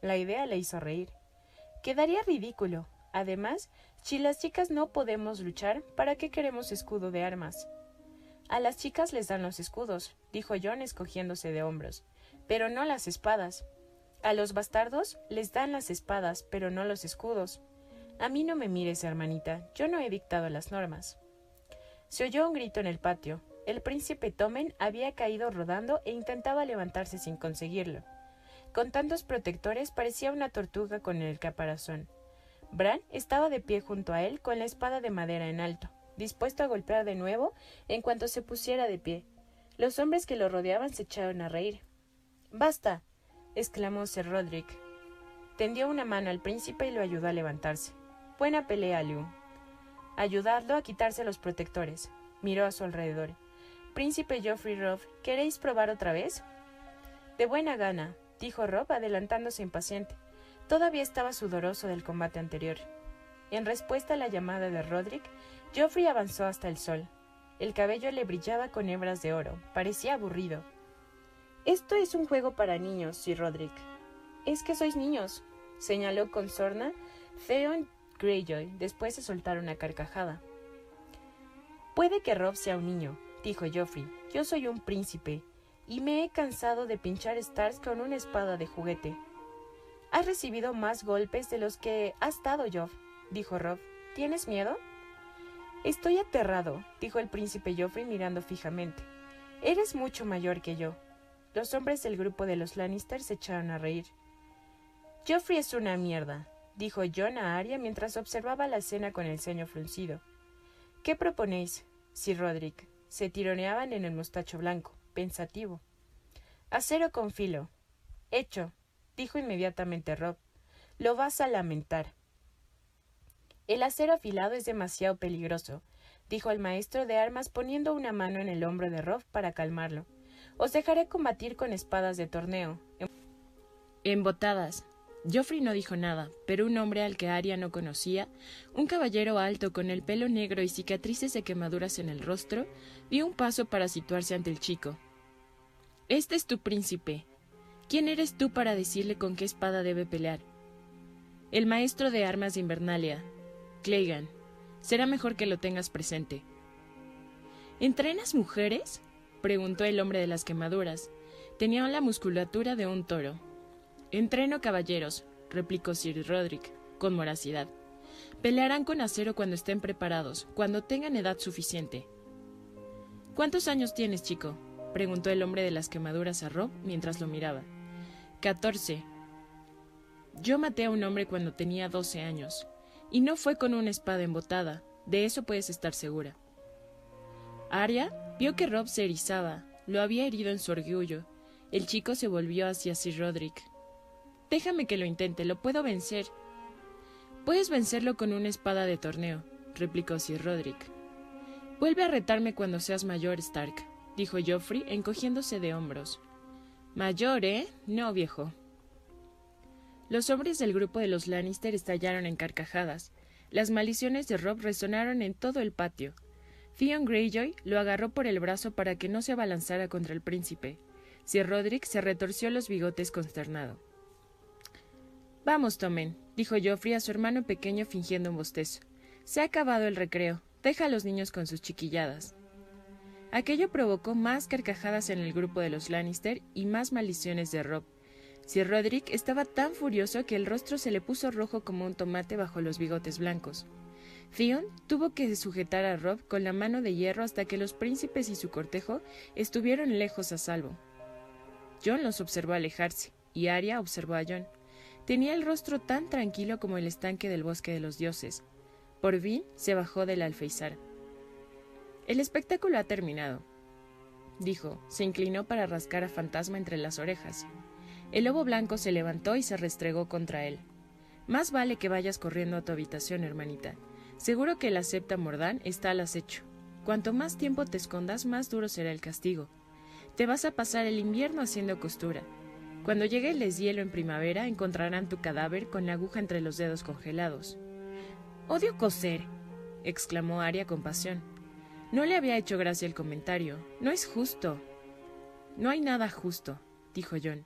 La idea le hizo reír. Quedaría ridículo. Además, si las chicas no podemos luchar, ¿para qué queremos escudo de armas? A las chicas les dan los escudos, dijo John escogiéndose de hombros, pero no las espadas. A los bastardos les dan las espadas, pero no los escudos. A mí no me mires, hermanita, yo no he dictado las normas. Se oyó un grito en el patio. El príncipe Tomen había caído rodando e intentaba levantarse sin conseguirlo. Con tantos protectores parecía una tortuga con el caparazón. Bran estaba de pie junto a él con la espada de madera en alto, dispuesto a golpear de nuevo en cuanto se pusiera de pie. Los hombres que lo rodeaban se echaron a reír. Basta. Exclamó Sir Roderick. Tendió una mano al príncipe y lo ayudó a levantarse. Buena pelea, Liu. Ayudadlo a quitarse los protectores. Miró a su alrededor. Príncipe Geoffrey Robb, ¿queréis probar otra vez? De buena gana, dijo Rob adelantándose impaciente. Todavía estaba sudoroso del combate anterior. En respuesta a la llamada de Roderick, Geoffrey avanzó hasta el sol. El cabello le brillaba con hebras de oro. Parecía aburrido. Esto es un juego para niños, Sir Roderick. Es que sois niños, señaló con sorna Theon Greyjoy después de soltar una carcajada. Puede que Rob sea un niño, dijo Geoffrey. Yo soy un príncipe, y me he cansado de pinchar Stars con una espada de juguete. Has recibido más golpes de los que has dado, Joff, dijo Rob. ¿Tienes miedo? Estoy aterrado, dijo el príncipe Joffrey mirando fijamente. Eres mucho mayor que yo. Los hombres del grupo de los Lannister se echaron a reír. Joffrey es una mierda, dijo John a Arya mientras observaba la escena con el ceño fruncido. ¿Qué proponéis? Sir Roderick. Se tironeaban en el mostacho blanco, pensativo. Acero con filo. Hecho, dijo inmediatamente Rob. Lo vas a lamentar. El acero afilado es demasiado peligroso, dijo el maestro de armas poniendo una mano en el hombro de Rob para calmarlo. Os dejaré combatir con espadas de torneo. Embotadas. Joffrey no dijo nada, pero un hombre al que Arya no conocía, un caballero alto con el pelo negro y cicatrices de quemaduras en el rostro, dio un paso para situarse ante el chico. Este es tu príncipe, ¿Quién eres tú para decirle con qué espada debe pelear? El maestro de armas de Invernalia, Clegane. Será mejor que lo tengas presente. ¿Entrenas mujeres? Preguntó el hombre de las quemaduras. Tenía la musculatura de un toro. Entreno caballeros, replicó Sir Roderick, con moracidad. Pelearán con acero cuando estén preparados, cuando tengan edad suficiente. ¿Cuántos años tienes, chico? preguntó el hombre de las quemaduras a Rob mientras lo miraba. 14. Yo maté a un hombre cuando tenía 12 años, y no fue con una espada embotada, de eso puedes estar segura. Arya vio que Rob se erizaba, lo había herido en su orgullo. El chico se volvió hacia Sir Roderick. Déjame que lo intente, lo puedo vencer. Puedes vencerlo con una espada de torneo, replicó Sir Roderick. Vuelve a retarme cuando seas mayor, Stark, dijo Joffrey, encogiéndose de hombros. Mayor, ¿eh? No, viejo. Los hombres del grupo de los Lannister estallaron en carcajadas. Las maldiciones de Rob resonaron en todo el patio. Theon Greyjoy lo agarró por el brazo para que no se abalanzara contra el príncipe. Sir Roderick se retorció los bigotes consternado. Vamos, Tomen, dijo Joffrey a su hermano pequeño fingiendo un bostezo. Se ha acabado el recreo. Deja a los niños con sus chiquilladas. Aquello provocó más carcajadas en el grupo de los Lannister y más maldiciones de Rob. Sir Roderick estaba tan furioso que el rostro se le puso rojo como un tomate bajo los bigotes blancos. Theon tuvo que sujetar a Rob con la mano de hierro hasta que los príncipes y su cortejo estuvieron lejos a salvo. John los observó alejarse, y Arya observó a John. Tenía el rostro tan tranquilo como el estanque del bosque de los dioses. Por fin se bajó del alfeizar. El espectáculo ha terminado, dijo. Se inclinó para rascar a Fantasma entre las orejas. El lobo blanco se levantó y se restregó contra él. Más vale que vayas corriendo a tu habitación, hermanita. Seguro que la septa Mordán está al acecho. Cuanto más tiempo te escondas, más duro será el castigo. Te vas a pasar el invierno haciendo costura. Cuando llegue el deshielo en primavera, encontrarán tu cadáver con la aguja entre los dedos congelados. Odio coser, exclamó Aria con pasión. No le había hecho gracia el comentario. No es justo. No hay nada justo, dijo John.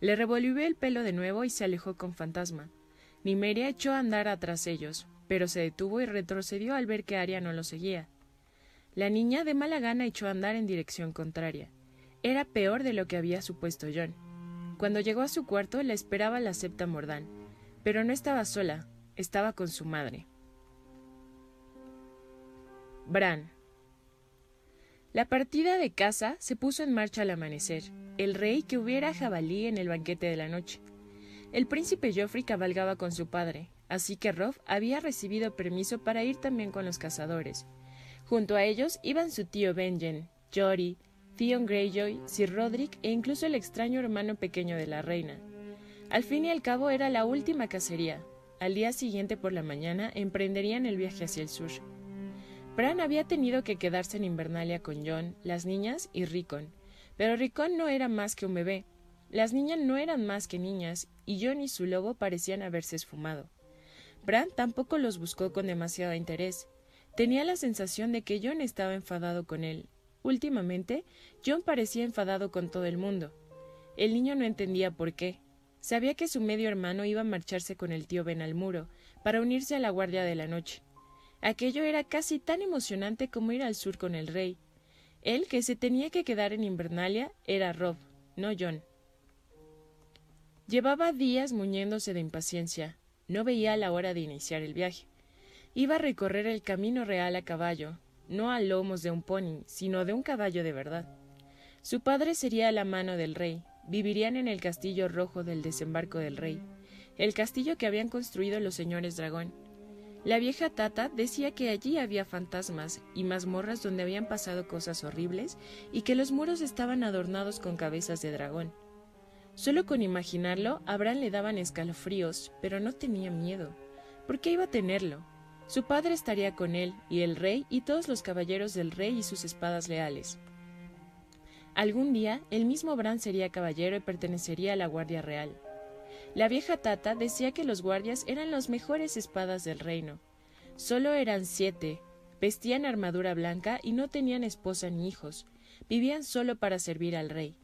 Le revolvió el pelo de nuevo y se alejó con fantasma. Nimeria echó a andar atrás ellos, pero se detuvo y retrocedió al ver que Aria no lo seguía. La niña de mala gana echó a andar en dirección contraria. Era peor de lo que había supuesto John. Cuando llegó a su cuarto la esperaba la septa Mordán, pero no estaba sola, estaba con su madre. Bran. La partida de caza se puso en marcha al amanecer, el rey que hubiera jabalí en el banquete de la noche. El príncipe Joffrey cabalgaba con su padre, así que Robb había recibido permiso para ir también con los cazadores. Junto a ellos iban su tío Benjen, Jory, Theon Greyjoy, Sir Roderick e incluso el extraño hermano pequeño de la reina. Al fin y al cabo era la última cacería. Al día siguiente por la mañana emprenderían el viaje hacia el sur. Bran había tenido que quedarse en Invernalia con John, las niñas y Rickon. Pero Rickon no era más que un bebé. Las niñas no eran más que niñas, y John y su lobo parecían haberse esfumado. Bran tampoco los buscó con demasiado interés. Tenía la sensación de que John estaba enfadado con él. Últimamente, John parecía enfadado con todo el mundo. El niño no entendía por qué. Sabía que su medio hermano iba a marcharse con el tío Ben al muro, para unirse a la Guardia de la Noche. Aquello era casi tan emocionante como ir al sur con el rey. Él que se tenía que quedar en Invernalia era Rob, no John. Llevaba días muñéndose de impaciencia. No veía la hora de iniciar el viaje. Iba a recorrer el camino real a caballo, no a lomos de un pony, sino de un caballo de verdad. Su padre sería la mano del rey. Vivirían en el castillo rojo del desembarco del rey, el castillo que habían construido los señores dragón. La vieja Tata decía que allí había fantasmas y mazmorras donde habían pasado cosas horribles y que los muros estaban adornados con cabezas de dragón. Solo con imaginarlo, a le daban escalofríos, pero no tenía miedo. ¿Por qué iba a tenerlo? Su padre estaría con él, y el rey y todos los caballeros del rey y sus espadas leales. Algún día, el mismo Bran sería caballero y pertenecería a la Guardia Real. La vieja Tata decía que los guardias eran las mejores espadas del reino. Solo eran siete, vestían armadura blanca y no tenían esposa ni hijos, vivían solo para servir al rey.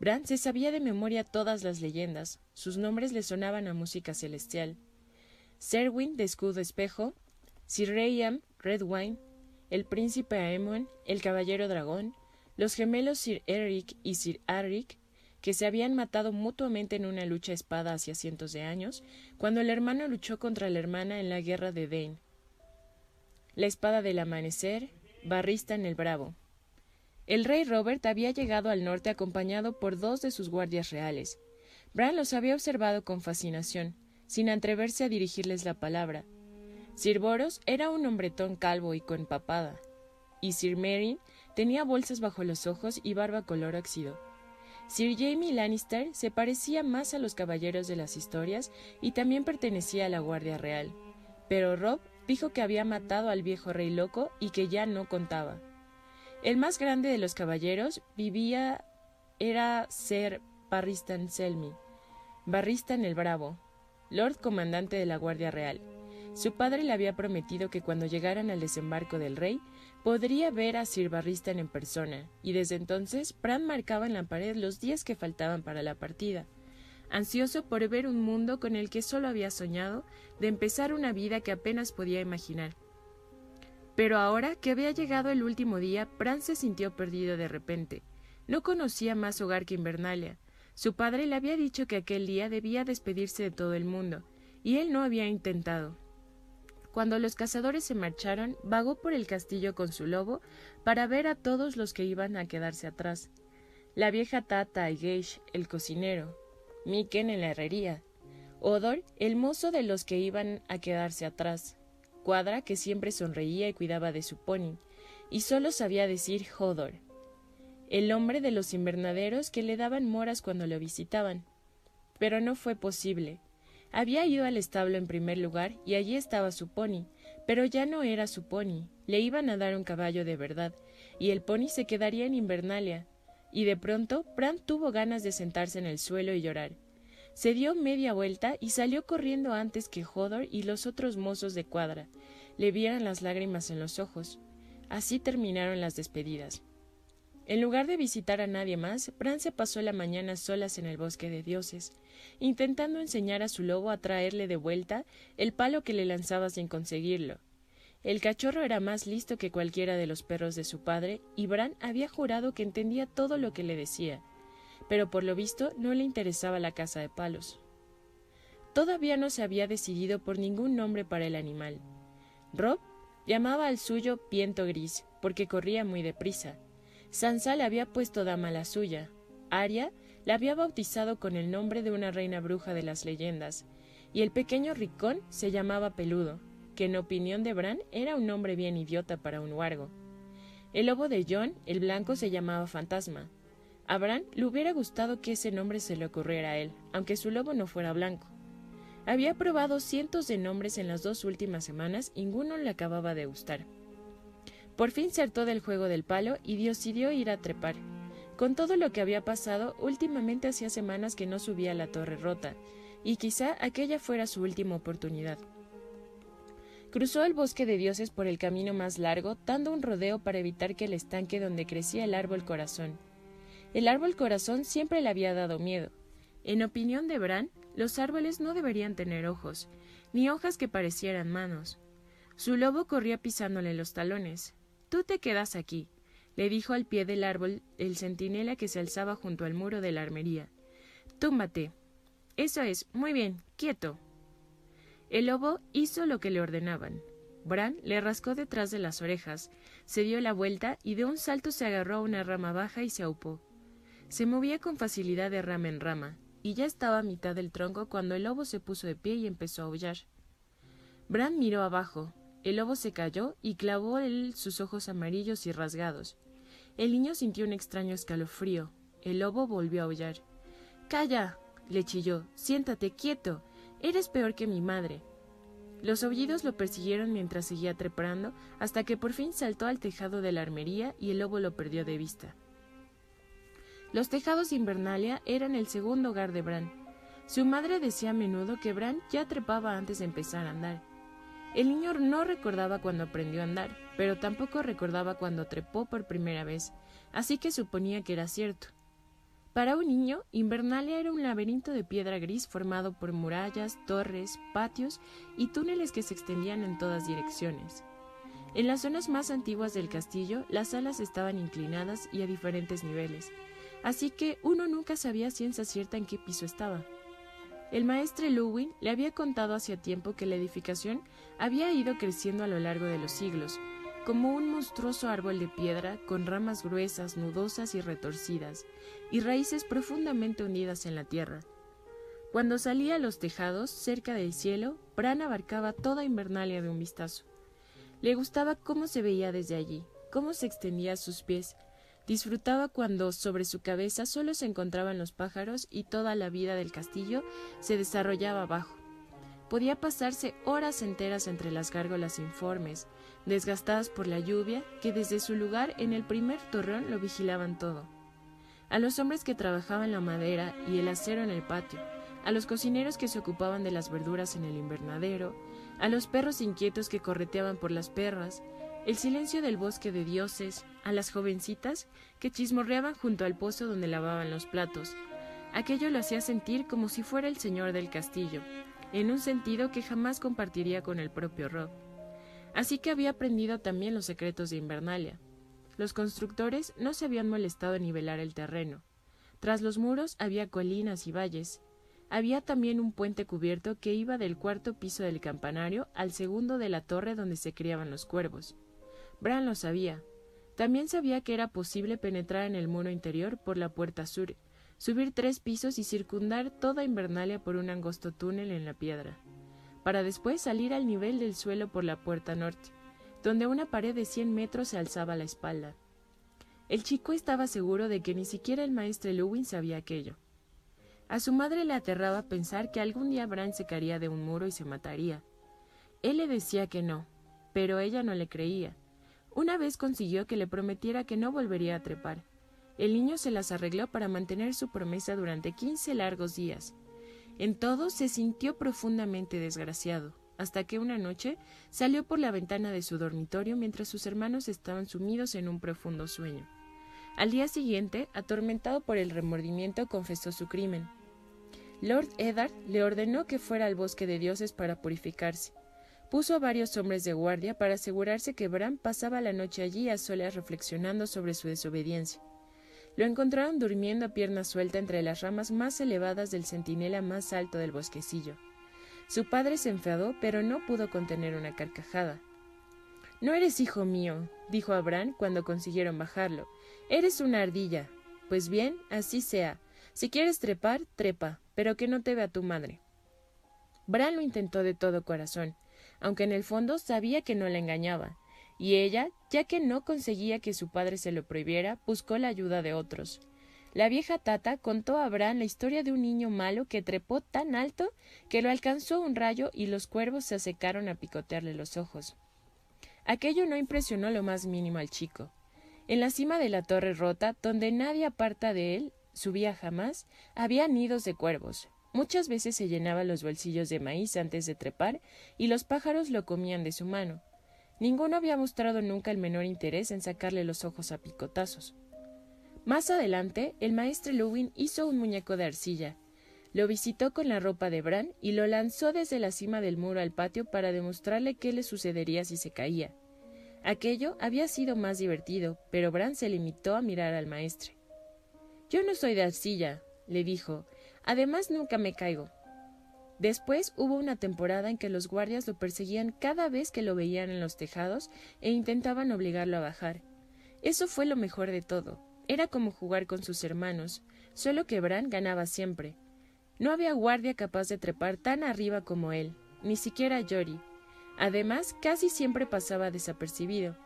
Bran se sabía de memoria todas las leyendas, sus nombres le sonaban a música celestial. Serwyn de escudo espejo, Sir Rayam Redwine, el príncipe Aemon, el caballero dragón, los gemelos Sir Eric y Sir Aric, que se habían matado mutuamente en una lucha espada hacia cientos de años, cuando el hermano luchó contra la hermana en la guerra de Dane. La espada del amanecer, Barrista en el Bravo. El rey Robert había llegado al norte acompañado por dos de sus guardias reales. Bran los había observado con fascinación, sin atreverse a dirigirles la palabra. Sir Boros era un hombretón calvo y con papada, y Sir Meryn tenía bolsas bajo los ojos y barba color óxido. Sir Jamie Lannister se parecía más a los caballeros de las historias y también pertenecía a la Guardia Real. Pero Rob dijo que había matado al viejo rey loco y que ya no contaba. El más grande de los caballeros vivía era Ser Barristan Selmy, Barristan el Bravo, Lord Comandante de la Guardia Real. Su padre le había prometido que cuando llegaran al desembarco del rey Podría ver a Sir Barristan en persona, y desde entonces Bran marcaba en la pared los días que faltaban para la partida, ansioso por ver un mundo con el que solo había soñado, de empezar una vida que apenas podía imaginar. Pero ahora que había llegado el último día, Bran se sintió perdido de repente. No conocía más hogar que Invernalia. Su padre le había dicho que aquel día debía despedirse de todo el mundo, y él no había intentado. Cuando los cazadores se marcharon, vagó por el castillo con su lobo para ver a todos los que iban a quedarse atrás. La vieja Tata y Geish, el cocinero, Miken en la herrería, Odor, el mozo de los que iban a quedarse atrás, Cuadra, que siempre sonreía y cuidaba de su pony, y solo sabía decir Hodor. el hombre de los invernaderos que le daban moras cuando lo visitaban. Pero no fue posible. Había ido al establo en primer lugar y allí estaba su pony, pero ya no era su pony, le iban a dar un caballo de verdad, y el pony se quedaría en Invernalia. Y de pronto Bran tuvo ganas de sentarse en el suelo y llorar. Se dio media vuelta y salió corriendo antes que Hodor y los otros mozos de cuadra le vieran las lágrimas en los ojos. Así terminaron las despedidas. En lugar de visitar a nadie más, Bran se pasó la mañana solas en el bosque de dioses, intentando enseñar a su lobo a traerle de vuelta el palo que le lanzaba sin conseguirlo. El cachorro era más listo que cualquiera de los perros de su padre, y Bran había jurado que entendía todo lo que le decía, pero por lo visto no le interesaba la caza de palos. Todavía no se había decidido por ningún nombre para el animal. Rob llamaba al suyo Piento Gris, porque corría muy deprisa, Sansa le había puesto dama la suya. Aria la había bautizado con el nombre de una reina bruja de las leyendas, y el pequeño Ricón se llamaba Peludo, que en opinión de Bran era un nombre bien idiota para un huargo. El lobo de John, el blanco, se llamaba Fantasma. A Bran le hubiera gustado que ese nombre se le ocurriera a él, aunque su lobo no fuera blanco. Había probado cientos de nombres en las dos últimas semanas ninguno le acababa de gustar. Por fin se hartó del juego del palo y decidió ir a trepar. Con todo lo que había pasado, últimamente hacía semanas que no subía a la torre rota, y quizá aquella fuera su última oportunidad. Cruzó el bosque de dioses por el camino más largo, dando un rodeo para evitar que el estanque donde crecía el árbol corazón. El árbol corazón siempre le había dado miedo. En opinión de Bran, los árboles no deberían tener ojos, ni hojas que parecieran manos. Su lobo corría pisándole los talones, Tú te quedas aquí, le dijo al pie del árbol el centinela que se alzaba junto al muro de la armería. Túmbate. Eso es, muy bien, quieto. El lobo hizo lo que le ordenaban. Bran le rascó detrás de las orejas, se dio la vuelta y de un salto se agarró a una rama baja y se aupó. Se movía con facilidad de rama en rama, y ya estaba a mitad del tronco cuando el lobo se puso de pie y empezó a aullar. Bran miró abajo, el lobo se cayó y clavó él sus ojos amarillos y rasgados. El niño sintió un extraño escalofrío. El lobo volvió a aullar. Calla. le chilló. Siéntate quieto. Eres peor que mi madre. Los aullidos lo persiguieron mientras seguía trepando, hasta que por fin saltó al tejado de la armería y el lobo lo perdió de vista. Los tejados de Invernalia eran el segundo hogar de Bran. Su madre decía a menudo que Bran ya trepaba antes de empezar a andar. El niño no recordaba cuando aprendió a andar, pero tampoco recordaba cuando trepó por primera vez, así que suponía que era cierto. Para un niño, Invernalia era un laberinto de piedra gris formado por murallas, torres, patios y túneles que se extendían en todas direcciones. En las zonas más antiguas del castillo, las salas estaban inclinadas y a diferentes niveles, así que uno nunca sabía ciencia cierta en qué piso estaba. El maestre Lewin le había contado hacía tiempo que la edificación había ido creciendo a lo largo de los siglos, como un monstruoso árbol de piedra con ramas gruesas, nudosas y retorcidas, y raíces profundamente hundidas en la tierra. Cuando salía a los tejados, cerca del cielo, Bran abarcaba toda Invernalia de un vistazo. Le gustaba cómo se veía desde allí, cómo se extendía a sus pies, Disfrutaba cuando sobre su cabeza solo se encontraban los pájaros y toda la vida del castillo se desarrollaba abajo. Podía pasarse horas enteras entre las gárgolas informes, desgastadas por la lluvia, que desde su lugar en el primer torreón lo vigilaban todo. A los hombres que trabajaban la madera y el acero en el patio, a los cocineros que se ocupaban de las verduras en el invernadero, a los perros inquietos que correteaban por las perras, el silencio del bosque de dioses, a las jovencitas que chismorreaban junto al pozo donde lavaban los platos. Aquello lo hacía sentir como si fuera el señor del castillo, en un sentido que jamás compartiría con el propio Rob. Así que había aprendido también los secretos de Invernalia. Los constructores no se habían molestado en nivelar el terreno. Tras los muros había colinas y valles. Había también un puente cubierto que iba del cuarto piso del campanario al segundo de la torre donde se criaban los cuervos. Bran lo sabía. También sabía que era posible penetrar en el muro interior por la puerta sur, subir tres pisos y circundar toda Invernalia por un angosto túnel en la piedra, para después salir al nivel del suelo por la puerta norte, donde una pared de cien metros se alzaba a la espalda. El chico estaba seguro de que ni siquiera el maestro Lewin sabía aquello. A su madre le aterraba pensar que algún día Bran se caería de un muro y se mataría. Él le decía que no, pero ella no le creía. Una vez consiguió que le prometiera que no volvería a trepar. El niño se las arregló para mantener su promesa durante quince largos días. En todo se sintió profundamente desgraciado, hasta que una noche salió por la ventana de su dormitorio mientras sus hermanos estaban sumidos en un profundo sueño. Al día siguiente, atormentado por el remordimiento, confesó su crimen. Lord Eddard le ordenó que fuera al bosque de dioses para purificarse. Puso a varios hombres de guardia para asegurarse que Bran pasaba la noche allí a solas reflexionando sobre su desobediencia. Lo encontraron durmiendo a pierna suelta entre las ramas más elevadas del centinela más alto del bosquecillo. Su padre se enfadó, pero no pudo contener una carcajada. No eres hijo mío, dijo a Bran cuando consiguieron bajarlo. Eres una ardilla. Pues bien, así sea. Si quieres trepar, trepa, pero que no te vea tu madre. Bran lo intentó de todo corazón, aunque en el fondo sabía que no la engañaba, y ella, ya que no conseguía que su padre se lo prohibiera, buscó la ayuda de otros. La vieja Tata contó a Bran la historia de un niño malo que trepó tan alto que lo alcanzó un rayo y los cuervos se acercaron a picotearle los ojos. Aquello no impresionó lo más mínimo al chico. En la cima de la torre rota, donde nadie aparta de él, subía jamás, había nidos de cuervos. Muchas veces se llenaba los bolsillos de maíz antes de trepar y los pájaros lo comían de su mano. Ninguno había mostrado nunca el menor interés en sacarle los ojos a picotazos. Más adelante, el maestro Lewin hizo un muñeco de arcilla. Lo visitó con la ropa de Bran y lo lanzó desde la cima del muro al patio para demostrarle qué le sucedería si se caía. Aquello había sido más divertido, pero Bran se limitó a mirar al maestre. Yo no soy de arcilla, le dijo. Además nunca me caigo. Después hubo una temporada en que los guardias lo perseguían cada vez que lo veían en los tejados e intentaban obligarlo a bajar. Eso fue lo mejor de todo. Era como jugar con sus hermanos, solo que Bran ganaba siempre. No había guardia capaz de trepar tan arriba como él, ni siquiera Jory. Además, casi siempre pasaba desapercibido.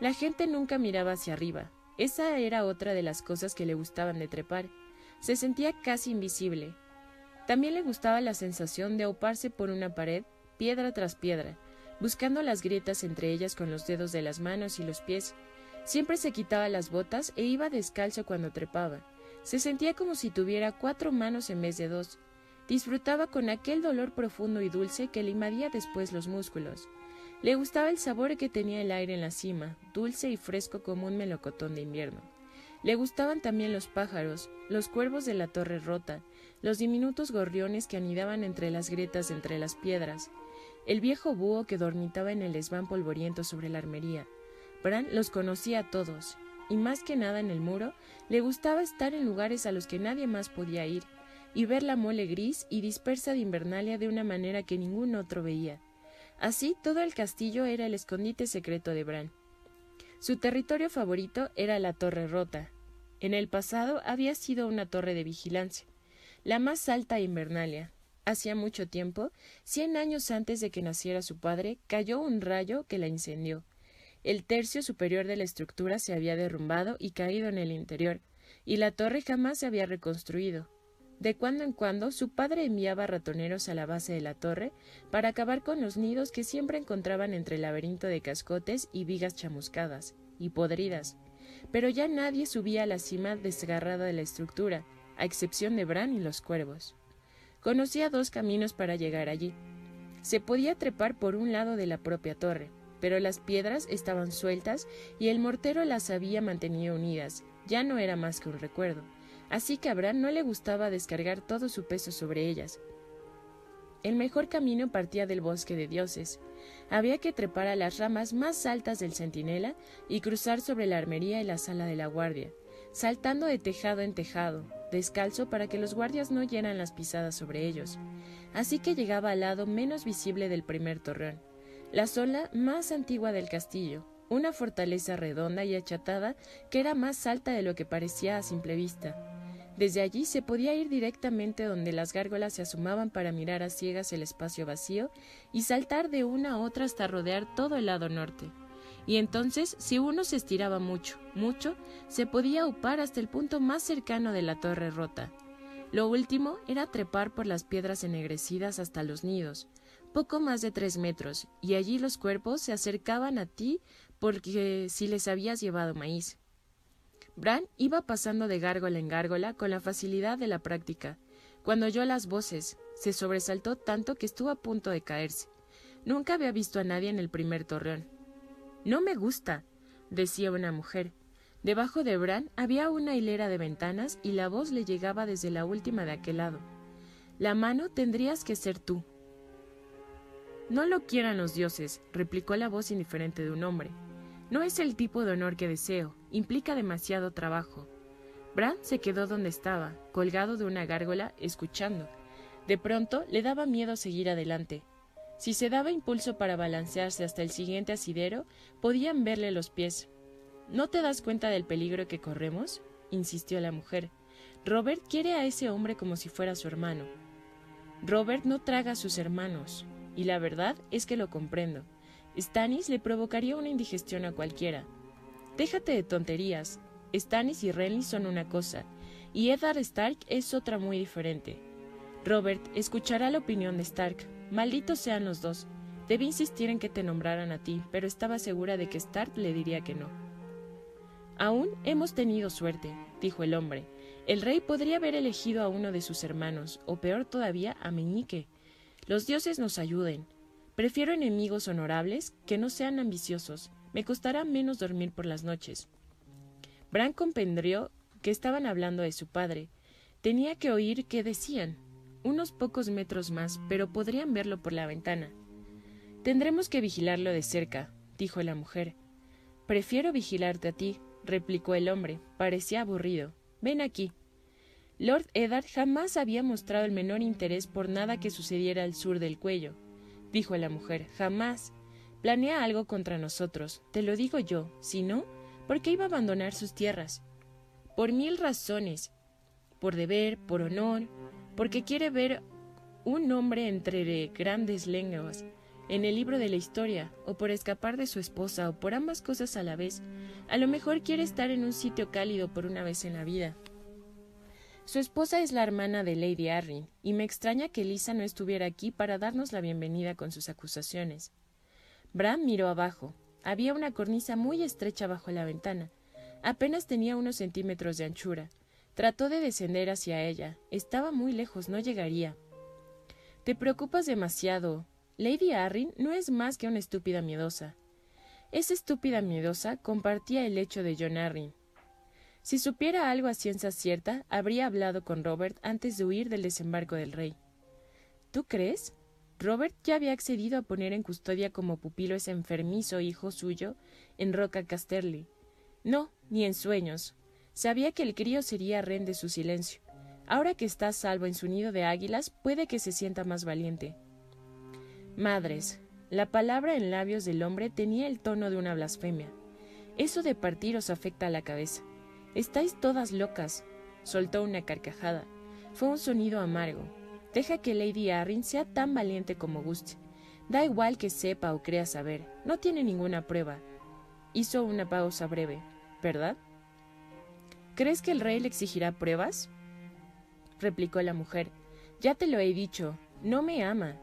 La gente nunca miraba hacia arriba, esa era otra de las cosas que le gustaban de trepar. Se sentía casi invisible. También le gustaba la sensación de auparse por una pared, piedra tras piedra, buscando las grietas entre ellas con los dedos de las manos y los pies. Siempre se quitaba las botas e iba descalzo cuando trepaba. Se sentía como si tuviera cuatro manos en vez de dos. Disfrutaba con aquel dolor profundo y dulce que le invadía después los músculos. Le gustaba el sabor que tenía el aire en la cima, dulce y fresco como un melocotón de invierno. Le gustaban también los pájaros, los cuervos de la torre rota, los diminutos gorriones que anidaban entre las grietas entre las piedras, el viejo búho que dormitaba en el desván polvoriento sobre la armería. Bran los conocía a todos, y más que nada en el muro, le gustaba estar en lugares a los que nadie más podía ir, y ver la mole gris y dispersa de Invernalia de una manera que ningún otro veía. Así todo el castillo era el escondite secreto de Bran. Su territorio favorito era la Torre Rota. En el pasado había sido una torre de vigilancia, la más alta Invernalia. Hacía mucho tiempo, cien años antes de que naciera su padre, cayó un rayo que la incendió. El tercio superior de la estructura se había derrumbado y caído en el interior, y la torre jamás se había reconstruido. De cuando en cuando su padre enviaba ratoneros a la base de la torre para acabar con los nidos que siempre encontraban entre el laberinto de cascotes y vigas chamuscadas y podridas. Pero ya nadie subía a la cima desgarrada de la estructura, a excepción de Bran y los cuervos. Conocía dos caminos para llegar allí. Se podía trepar por un lado de la propia torre, pero las piedras estaban sueltas y el mortero las había mantenido unidas, ya no era más que un recuerdo así que a Bran no le gustaba descargar todo su peso sobre ellas. El mejor camino partía del bosque de dioses. Había que trepar a las ramas más altas del centinela y cruzar sobre la armería y la sala de la guardia, saltando de tejado en tejado, descalzo para que los guardias no llenan las pisadas sobre ellos. Así que llegaba al lado menos visible del primer torreón, la sola más antigua del castillo, una fortaleza redonda y achatada que era más alta de lo que parecía a simple vista. Desde allí se podía ir directamente donde las gárgolas se asomaban para mirar a ciegas el espacio vacío y saltar de una a otra hasta rodear todo el lado norte. y entonces, si uno se estiraba mucho, mucho, se podía upar hasta el punto más cercano de la torre rota. Lo último era trepar por las piedras ennegrecidas hasta los nidos, poco más de tres metros, y allí los cuerpos se acercaban a ti porque si les habías llevado maíz. Bran iba pasando de gárgola en gárgola con la facilidad de la práctica. Cuando oyó las voces, se sobresaltó tanto que estuvo a punto de caerse. Nunca había visto a nadie en el primer torreón. No me gusta, decía una mujer. Debajo de Bran había una hilera de ventanas y la voz le llegaba desde la última de aquel lado. La mano tendrías que ser tú. No lo quieran los dioses, replicó la voz indiferente de un hombre. No es el tipo de honor que deseo, implica demasiado trabajo. Bran se quedó donde estaba, colgado de una gárgola, escuchando. De pronto le daba miedo seguir adelante. Si se daba impulso para balancearse hasta el siguiente asidero, podían verle los pies. ¿No te das cuenta del peligro que corremos? insistió la mujer. Robert quiere a ese hombre como si fuera su hermano. Robert no traga a sus hermanos, y la verdad es que lo comprendo. Stannis le provocaría una indigestión a cualquiera. Déjate de tonterías. Stannis y Renly son una cosa, y Eddard Stark es otra muy diferente. Robert escuchará la opinión de Stark. Malditos sean los dos. Debí insistir en que te nombraran a ti, pero estaba segura de que Stark le diría que no. Aún hemos tenido suerte, dijo el hombre. El rey podría haber elegido a uno de sus hermanos, o peor todavía, a Meñique. Los dioses nos ayuden. Prefiero enemigos honorables que no sean ambiciosos. Me costará menos dormir por las noches. Bran comprendió que estaban hablando de su padre. Tenía que oír qué decían. Unos pocos metros más, pero podrían verlo por la ventana. Tendremos que vigilarlo de cerca, dijo la mujer. Prefiero vigilarte a ti, replicó el hombre. Parecía aburrido. Ven aquí. Lord Eddard jamás había mostrado el menor interés por nada que sucediera al sur del cuello dijo la mujer, jamás. Planea algo contra nosotros, te lo digo yo, si no, ¿por qué iba a abandonar sus tierras? Por mil razones, por deber, por honor, porque quiere ver un hombre entre grandes lenguas en el libro de la historia, o por escapar de su esposa, o por ambas cosas a la vez. A lo mejor quiere estar en un sitio cálido por una vez en la vida. Su esposa es la hermana de Lady Arryn, y me extraña que Lisa no estuviera aquí para darnos la bienvenida con sus acusaciones. Bram miró abajo. Había una cornisa muy estrecha bajo la ventana. Apenas tenía unos centímetros de anchura. Trató de descender hacia ella. Estaba muy lejos, no llegaría. Te preocupas demasiado. Lady Arryn no es más que una estúpida miedosa. Esa estúpida miedosa compartía el hecho de John Arryn. Si supiera algo a ciencia cierta, habría hablado con Robert antes de huir del desembarco del rey. ¿Tú crees? Robert ya había accedido a poner en custodia como pupilo ese enfermizo hijo suyo en Roca Casterly. No, ni en sueños. Sabía que el crío sería rehén de su silencio. Ahora que está salvo en su nido de águilas, puede que se sienta más valiente. Madres. La palabra en labios del hombre tenía el tono de una blasfemia. Eso de partir os afecta a la cabeza. Estáis todas locas. Soltó una carcajada. Fue un sonido amargo. Deja que Lady Arryn sea tan valiente como guste. Da igual que sepa o crea saber. No tiene ninguna prueba. Hizo una pausa breve. ¿Verdad? ¿Crees que el rey le exigirá pruebas? replicó la mujer. Ya te lo he dicho. No me ama.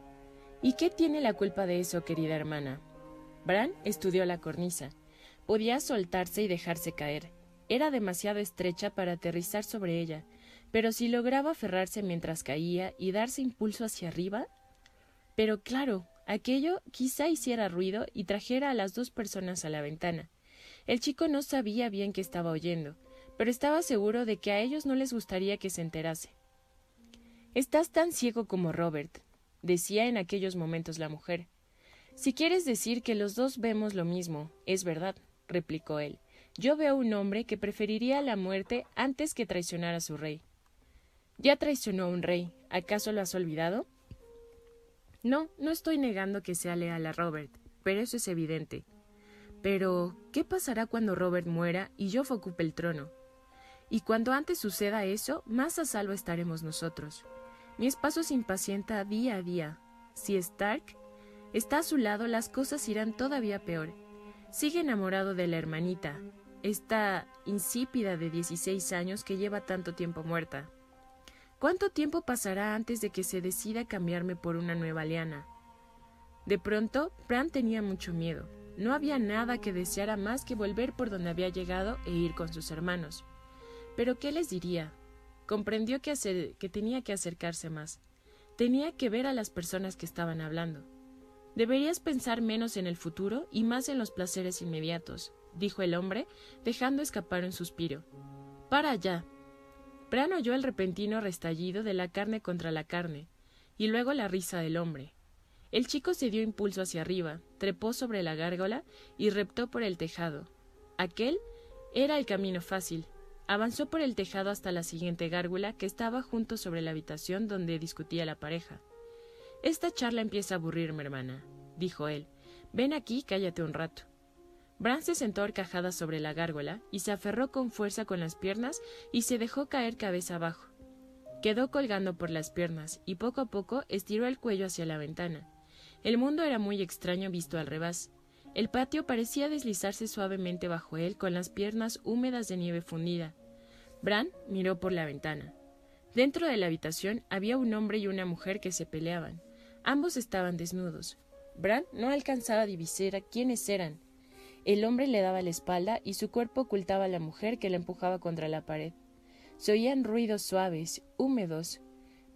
¿Y qué tiene la culpa de eso, querida hermana? Bran estudió la cornisa. Podía soltarse y dejarse caer. Era demasiado estrecha para aterrizar sobre ella, pero si lograba aferrarse mientras caía y darse impulso hacia arriba. Pero claro, aquello quizá hiciera ruido y trajera a las dos personas a la ventana. El chico no sabía bien qué estaba oyendo, pero estaba seguro de que a ellos no les gustaría que se enterase. Estás tan ciego como Robert, decía en aquellos momentos la mujer. Si quieres decir que los dos vemos lo mismo, es verdad, replicó él. Yo veo un hombre que preferiría la muerte antes que traicionar a su rey. Ya traicionó a un rey. ¿Acaso lo has olvidado? No, no estoy negando que sea leal a Robert, pero eso es evidente. Pero, ¿qué pasará cuando Robert muera y yo ocupe el trono? Y cuando antes suceda eso, más a salvo estaremos nosotros. Mi esposo se impacienta día a día. Si Stark está a su lado, las cosas irán todavía peor. Sigue enamorado de la hermanita, esta insípida de 16 años que lleva tanto tiempo muerta. ¿Cuánto tiempo pasará antes de que se decida cambiarme por una nueva liana? De pronto, Bran tenía mucho miedo. No había nada que deseara más que volver por donde había llegado e ir con sus hermanos. Pero ¿qué les diría? Comprendió que tenía que acercarse más. Tenía que ver a las personas que estaban hablando. Deberías pensar menos en el futuro y más en los placeres inmediatos, dijo el hombre, dejando escapar un suspiro. Para allá. Bran oyó el repentino restallido de la carne contra la carne, y luego la risa del hombre. El chico se dio impulso hacia arriba, trepó sobre la gárgola y reptó por el tejado. Aquel era el camino fácil. Avanzó por el tejado hasta la siguiente gárgola que estaba junto sobre la habitación donde discutía la pareja. Esta charla empieza a aburrirme, hermana, dijo él. Ven aquí, cállate un rato. Bran se sentó arcajada sobre la gárgola y se aferró con fuerza con las piernas y se dejó caer cabeza abajo. Quedó colgando por las piernas y poco a poco estiró el cuello hacia la ventana. El mundo era muy extraño visto al revés. El patio parecía deslizarse suavemente bajo él con las piernas húmedas de nieve fundida. Bran miró por la ventana. Dentro de la habitación había un hombre y una mujer que se peleaban. Ambos estaban desnudos. Bran no alcanzaba a divisar quiénes eran. El hombre le daba la espalda y su cuerpo ocultaba a la mujer que la empujaba contra la pared. Se oían ruidos suaves, húmedos.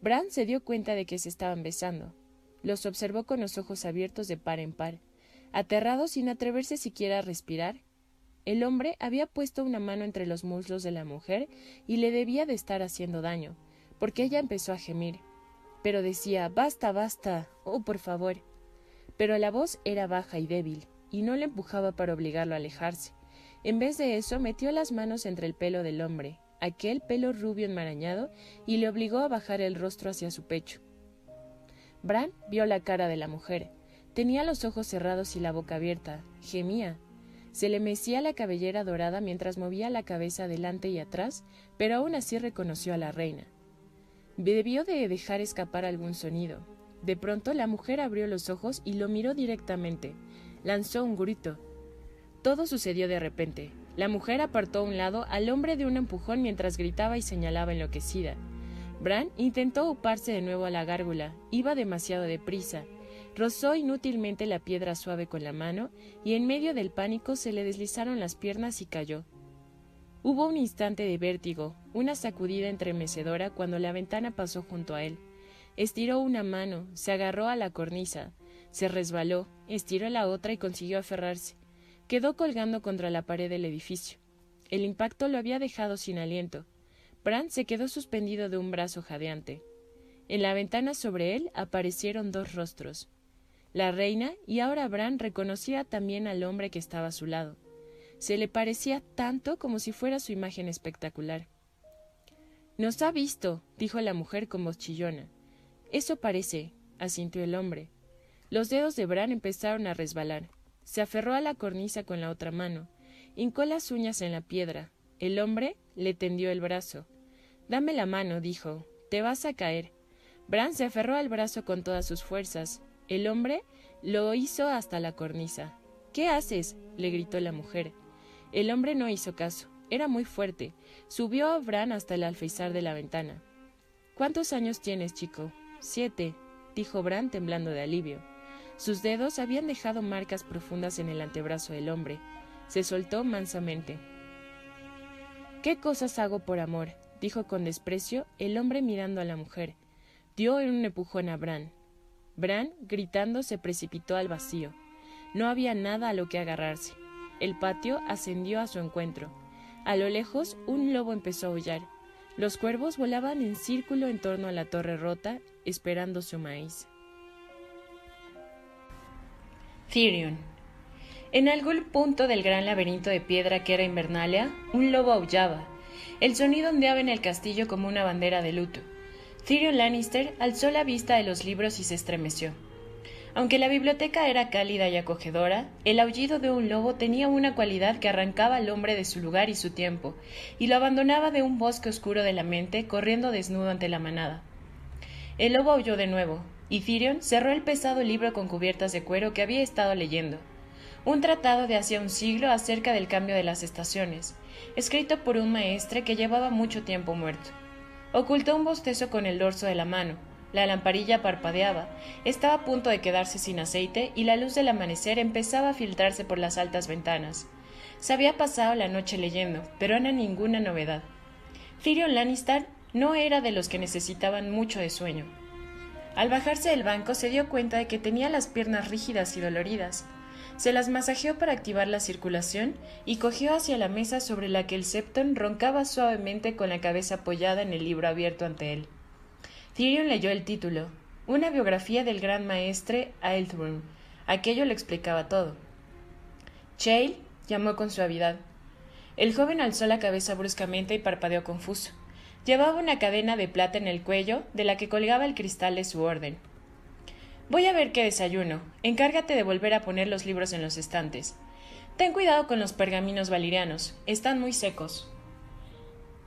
Bran se dio cuenta de que se estaban besando. Los observó con los ojos abiertos de par en par, aterrado sin atreverse siquiera a respirar. El hombre había puesto una mano entre los muslos de la mujer y le debía de estar haciendo daño, porque ella empezó a gemir. Pero decía Basta, basta. Oh, por favor. Pero la voz era baja y débil y no le empujaba para obligarlo a alejarse. En vez de eso, metió las manos entre el pelo del hombre, aquel pelo rubio enmarañado, y le obligó a bajar el rostro hacia su pecho. Bran vio la cara de la mujer. Tenía los ojos cerrados y la boca abierta. Gemía. Se le mecía la cabellera dorada mientras movía la cabeza adelante y atrás, pero aún así reconoció a la reina. Debió de dejar escapar algún sonido. De pronto la mujer abrió los ojos y lo miró directamente lanzó un grito. Todo sucedió de repente. La mujer apartó a un lado al hombre de un empujón mientras gritaba y señalaba enloquecida. Bran intentó uparse de nuevo a la gárgula. Iba demasiado deprisa. Rozó inútilmente la piedra suave con la mano y en medio del pánico se le deslizaron las piernas y cayó. Hubo un instante de vértigo, una sacudida entremecedora cuando la ventana pasó junto a él. Estiró una mano, se agarró a la cornisa, se resbaló, estiró la otra y consiguió aferrarse. Quedó colgando contra la pared del edificio. El impacto lo había dejado sin aliento. Bran se quedó suspendido de un brazo jadeante. En la ventana sobre él aparecieron dos rostros. La reina, y ahora Bran reconocía también al hombre que estaba a su lado. Se le parecía tanto como si fuera su imagen espectacular. Nos ha visto, dijo la mujer con voz chillona. Eso parece, asintió el hombre. Los dedos de Bran empezaron a resbalar. Se aferró a la cornisa con la otra mano. Hincó las uñas en la piedra. El hombre le tendió el brazo. Dame la mano, dijo. Te vas a caer. Bran se aferró al brazo con todas sus fuerzas. El hombre lo hizo hasta la cornisa. ¿Qué haces? le gritó la mujer. El hombre no hizo caso. Era muy fuerte. Subió a Bran hasta el alféizar de la ventana. ¿Cuántos años tienes, chico? Siete, dijo Bran temblando de alivio. Sus dedos habían dejado marcas profundas en el antebrazo del hombre. Se soltó mansamente. ¿Qué cosas hago por amor? dijo con desprecio el hombre mirando a la mujer. Dio un empujón a Bran. Bran, gritando, se precipitó al vacío. No había nada a lo que agarrarse. El patio ascendió a su encuentro. A lo lejos, un lobo empezó a aullar. Los cuervos volaban en círculo en torno a la torre rota, esperando su maíz. Therion. En algún punto del gran laberinto de piedra que era Invernalia, un lobo aullaba. El sonido ondeaba en el castillo como una bandera de luto. Tyrion Lannister alzó la vista de los libros y se estremeció. Aunque la biblioteca era cálida y acogedora, el aullido de un lobo tenía una cualidad que arrancaba al hombre de su lugar y su tiempo, y lo abandonaba de un bosque oscuro de la mente, corriendo desnudo ante la manada. El lobo aulló de nuevo, y cerró el pesado libro con cubiertas de cuero que había estado leyendo. un tratado de hacía un siglo acerca del cambio de las estaciones, escrito por un maestre que llevaba mucho tiempo muerto. Ocultó un bostezo con el dorso de la mano, la lamparilla parpadeaba, estaba a punto de quedarse sin aceite y la luz del amanecer empezaba a filtrarse por las altas ventanas. Se había pasado la noche leyendo, pero no era ninguna novedad. Tyrion Lannister no era de los que necesitaban mucho de sueño. Al bajarse del banco se dio cuenta de que tenía las piernas rígidas y doloridas. Se las masajeó para activar la circulación y cogió hacia la mesa sobre la que el Septon roncaba suavemente con la cabeza apoyada en el libro abierto ante él. Tyrion leyó el título, una biografía del gran maestre Aelthrum. Aquello lo explicaba todo. Chael llamó con suavidad. El joven alzó la cabeza bruscamente y parpadeó confuso. Llevaba una cadena de plata en el cuello, de la que colgaba el cristal de su orden. Voy a ver qué desayuno. Encárgate de volver a poner los libros en los estantes. Ten cuidado con los pergaminos valirianos. Están muy secos.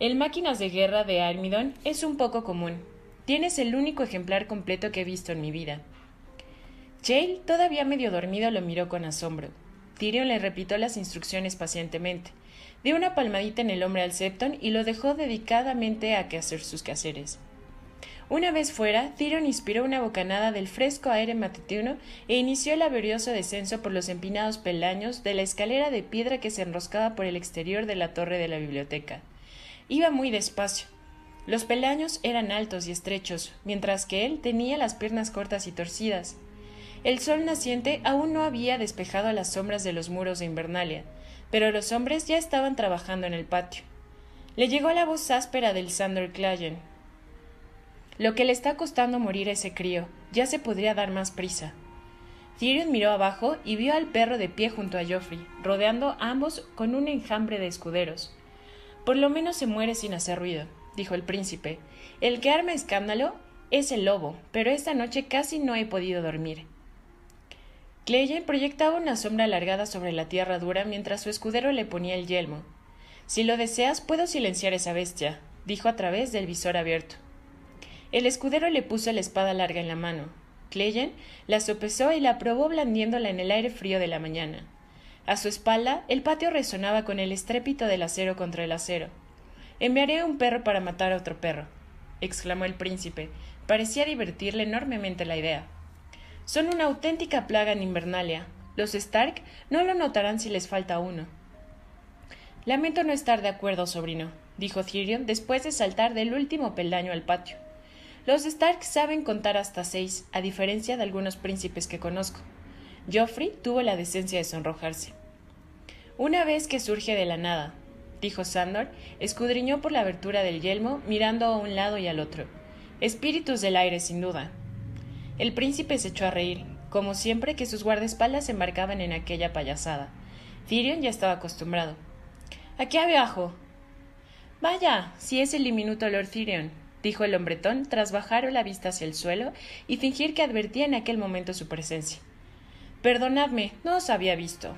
El Máquinas de Guerra de Armidon es un poco común. Tienes el único ejemplar completo que he visto en mi vida. Jail, todavía medio dormido, lo miró con asombro. Tyrion le repitió las instrucciones pacientemente. Dio una palmadita en el hombro al Septon y lo dejó dedicadamente a que hacer sus quehaceres. Una vez fuera, Tyrion inspiró una bocanada del fresco aire matutino e inició el laborioso descenso por los empinados peldaños de la escalera de piedra que se enroscaba por el exterior de la torre de la biblioteca. Iba muy despacio. Los peldaños eran altos y estrechos, mientras que él tenía las piernas cortas y torcidas. El sol naciente aún no había despejado las sombras de los muros de Invernalia, pero los hombres ya estaban trabajando en el patio. Le llegó la voz áspera del Sander Clayen. Lo que le está costando morir a ese crío, ya se podría dar más prisa. Tyrion miró abajo y vio al perro de pie junto a Joffrey, rodeando a ambos con un enjambre de escuderos. Por lo menos se muere sin hacer ruido, dijo el príncipe. El que arma escándalo es el lobo, pero esta noche casi no he podido dormir. Cleyen proyectaba una sombra alargada sobre la tierra dura mientras su escudero le ponía el yelmo. Si lo deseas, puedo silenciar esa bestia, dijo a través del visor abierto. El escudero le puso la espada larga en la mano. Cleyen la sopesó y la probó blandiéndola en el aire frío de la mañana. A su espalda, el patio resonaba con el estrépito del acero contra el acero. Enviaré un perro para matar a otro perro, exclamó el príncipe. Parecía divertirle enormemente la idea. Son una auténtica plaga en Invernalia. Los Stark no lo notarán si les falta uno. Lamento no estar de acuerdo, sobrino, dijo Tyrion después de saltar del último peldaño al patio. Los Stark saben contar hasta seis, a diferencia de algunos príncipes que conozco. Joffrey tuvo la decencia de sonrojarse. Una vez que surge de la nada, dijo Sandor, escudriñó por la abertura del yelmo, mirando a un lado y al otro. Espíritus del aire, sin duda. El príncipe se echó a reír, como siempre que sus guardaespaldas se embarcaban en aquella payasada. Tyrion ya estaba acostumbrado. Aquí abajo. Vaya, si es el diminuto Lord Tyrion, dijo el hombretón tras bajar la vista hacia el suelo y fingir que advertía en aquel momento su presencia. Perdonadme, no os había visto.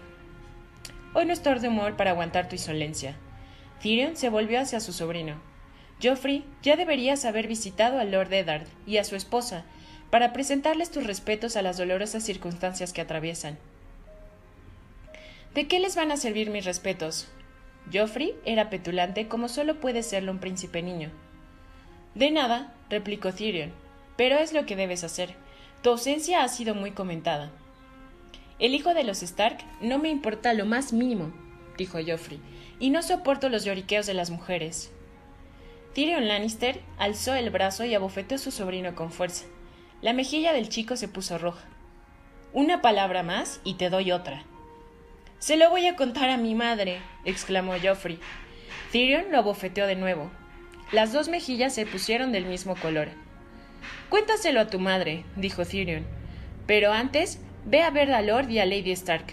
Hoy no estoy de humor para aguantar tu insolencia. Tyrion se volvió hacia su sobrino. Geoffrey, ya deberías haber visitado al Lord Eddard y a su esposa, para presentarles tus respetos a las dolorosas circunstancias que atraviesan. ¿De qué les van a servir mis respetos? Joffrey era petulante como solo puede serlo un príncipe niño. De nada, replicó Tyrion, pero es lo que debes hacer. Tu ausencia ha sido muy comentada. El hijo de los Stark no me importa lo más mínimo, dijo Joffrey, y no soporto los lloriqueos de las mujeres. Tyrion Lannister alzó el brazo y abofeteó a su sobrino con fuerza. La mejilla del chico se puso roja. Una palabra más y te doy otra. Se lo voy a contar a mi madre, exclamó Joffrey. Tyrion lo abofeteó de nuevo. Las dos mejillas se pusieron del mismo color. Cuéntaselo a tu madre, dijo Tyrion. Pero antes, ve a ver a Lord y a Lady Stark.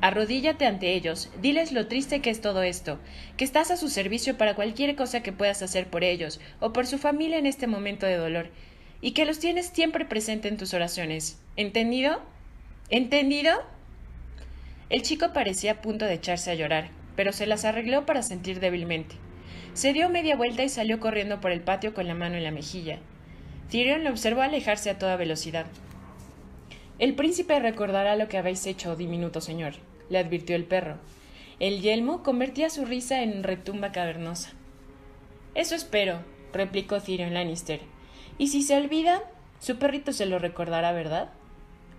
Arrodíllate ante ellos, diles lo triste que es todo esto, que estás a su servicio para cualquier cosa que puedas hacer por ellos o por su familia en este momento de dolor, y que los tienes siempre presente en tus oraciones. ¿Entendido? ¿Entendido? El chico parecía a punto de echarse a llorar, pero se las arregló para sentir débilmente. Se dio media vuelta y salió corriendo por el patio con la mano en la mejilla. Tyrion lo observó alejarse a toda velocidad. El príncipe recordará lo que habéis hecho, diminuto señor, le advirtió el perro. El yelmo convertía su risa en retumba cavernosa. Eso espero, replicó Tyrion Lannister. Y si se olvida, su perrito se lo recordará, ¿verdad?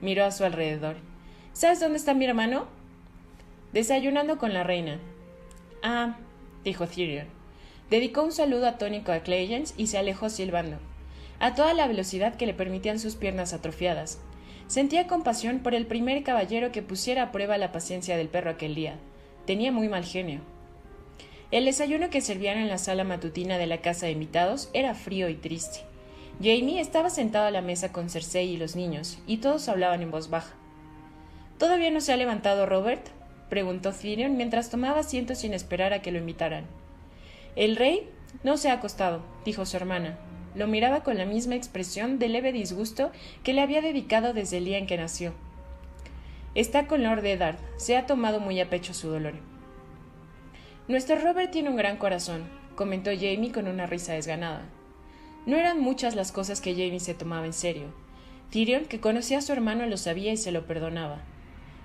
Miró a su alrededor. ¿Sabes dónde está mi hermano? Desayunando con la reina. Ah, dijo Tyrion. Dedicó un saludo atónico a Clegans y se alejó silbando, a toda la velocidad que le permitían sus piernas atrofiadas. Sentía compasión por el primer caballero que pusiera a prueba la paciencia del perro aquel día. Tenía muy mal genio. El desayuno que servían en la sala matutina de la casa de invitados era frío y triste. Jamie estaba sentado a la mesa con Cersei y los niños, y todos hablaban en voz baja. ¿Todavía no se ha levantado Robert? preguntó Tyrion mientras tomaba asiento sin esperar a que lo invitaran. El rey no se ha acostado, dijo su hermana. Lo miraba con la misma expresión de leve disgusto que le había dedicado desde el día en que nació. Está con Lord Eddard. Se ha tomado muy a pecho su dolor. Nuestro Robert tiene un gran corazón, comentó Jamie con una risa desganada. No eran muchas las cosas que Jamie se tomaba en serio. Tyrion, que conocía a su hermano, lo sabía y se lo perdonaba.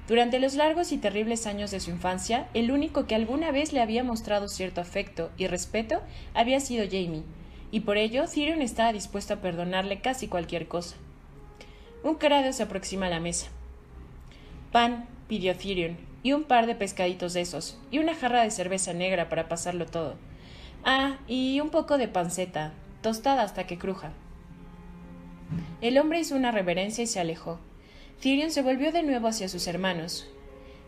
Durante los largos y terribles años de su infancia, el único que alguna vez le había mostrado cierto afecto y respeto había sido Jamie, y por ello Tyrion estaba dispuesto a perdonarle casi cualquier cosa. Un cráneo se aproxima a la mesa. Pan, pidió Tyrion, y un par de pescaditos de esos, y una jarra de cerveza negra para pasarlo todo. Ah, y un poco de panceta, tostada hasta que cruja. El hombre hizo una reverencia y se alejó. Tyrion se volvió de nuevo hacia sus hermanos.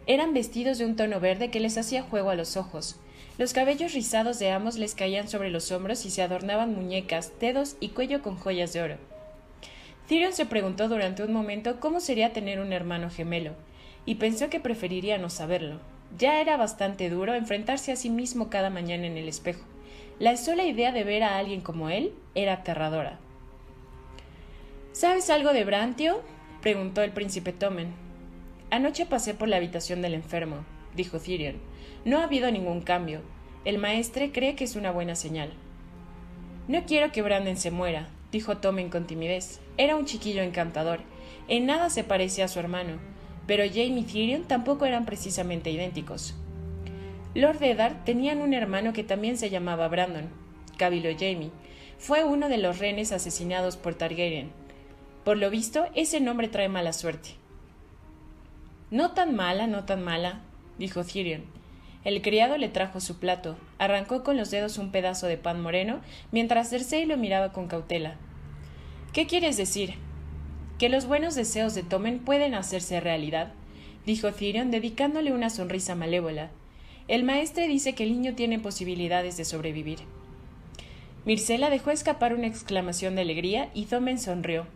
Eran vestidos de un tono verde que les hacía juego a los ojos. Los cabellos rizados de ambos les caían sobre los hombros y se adornaban muñecas, dedos y cuello con joyas de oro. Tyrion se preguntó durante un momento cómo sería tener un hermano gemelo, y pensó que preferiría no saberlo. Ya era bastante duro enfrentarse a sí mismo cada mañana en el espejo. La sola idea de ver a alguien como él era aterradora. ¿Sabes algo de Brantio? preguntó el príncipe Tomen. Anoche pasé por la habitación del enfermo, dijo Tyrion. No ha habido ningún cambio. El maestre cree que es una buena señal. No quiero que Brandon se muera, dijo Tomen con timidez. Era un chiquillo encantador. En nada se parecía a su hermano pero Jamie y Tyrion tampoco eran precisamente idénticos. Lord Eddard tenían un hermano que también se llamaba Brandon, cabiló Jamie. Fue uno de los renes asesinados por Targaryen. Por lo visto, ese nombre trae mala suerte. No tan mala, no tan mala, dijo Tyrion. El criado le trajo su plato, arrancó con los dedos un pedazo de pan moreno, mientras Cersei lo miraba con cautela. ¿Qué quieres decir? que los buenos deseos de Tomen pueden hacerse realidad, dijo Tyrion dedicándole una sonrisa malévola. El maestre dice que el niño tiene posibilidades de sobrevivir. Mircela dejó escapar una exclamación de alegría y Tomen sonrió,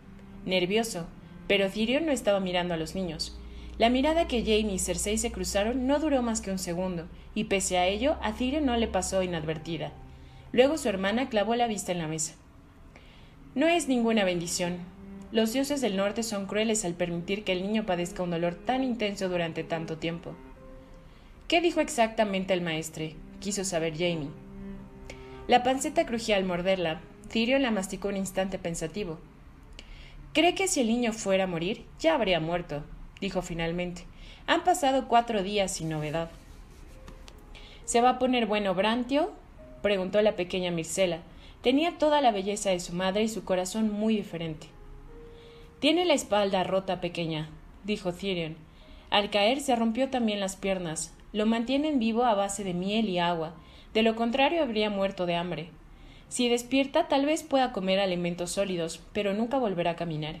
nervioso, pero Tyrion no estaba mirando a los niños. La mirada que Jane y Cersei se cruzaron no duró más que un segundo, y pese a ello, a Tyrion no le pasó inadvertida. Luego su hermana clavó la vista en la mesa. No es ninguna bendición, los dioses del norte son crueles al permitir que el niño padezca un dolor tan intenso durante tanto tiempo. ¿Qué dijo exactamente el maestre? quiso saber Jamie. La panceta crujía al morderla. Tyrion la masticó un instante pensativo. Cree que si el niño fuera a morir, ya habría muerto, dijo finalmente. Han pasado cuatro días sin novedad. ¿Se va a poner bueno Brantio? preguntó la pequeña Mircela. Tenía toda la belleza de su madre y su corazón muy diferente. Tiene la espalda rota pequeña, dijo Tyrion. Al caer se rompió también las piernas. Lo mantienen vivo a base de miel y agua. De lo contrario habría muerto de hambre. Si despierta tal vez pueda comer alimentos sólidos, pero nunca volverá a caminar.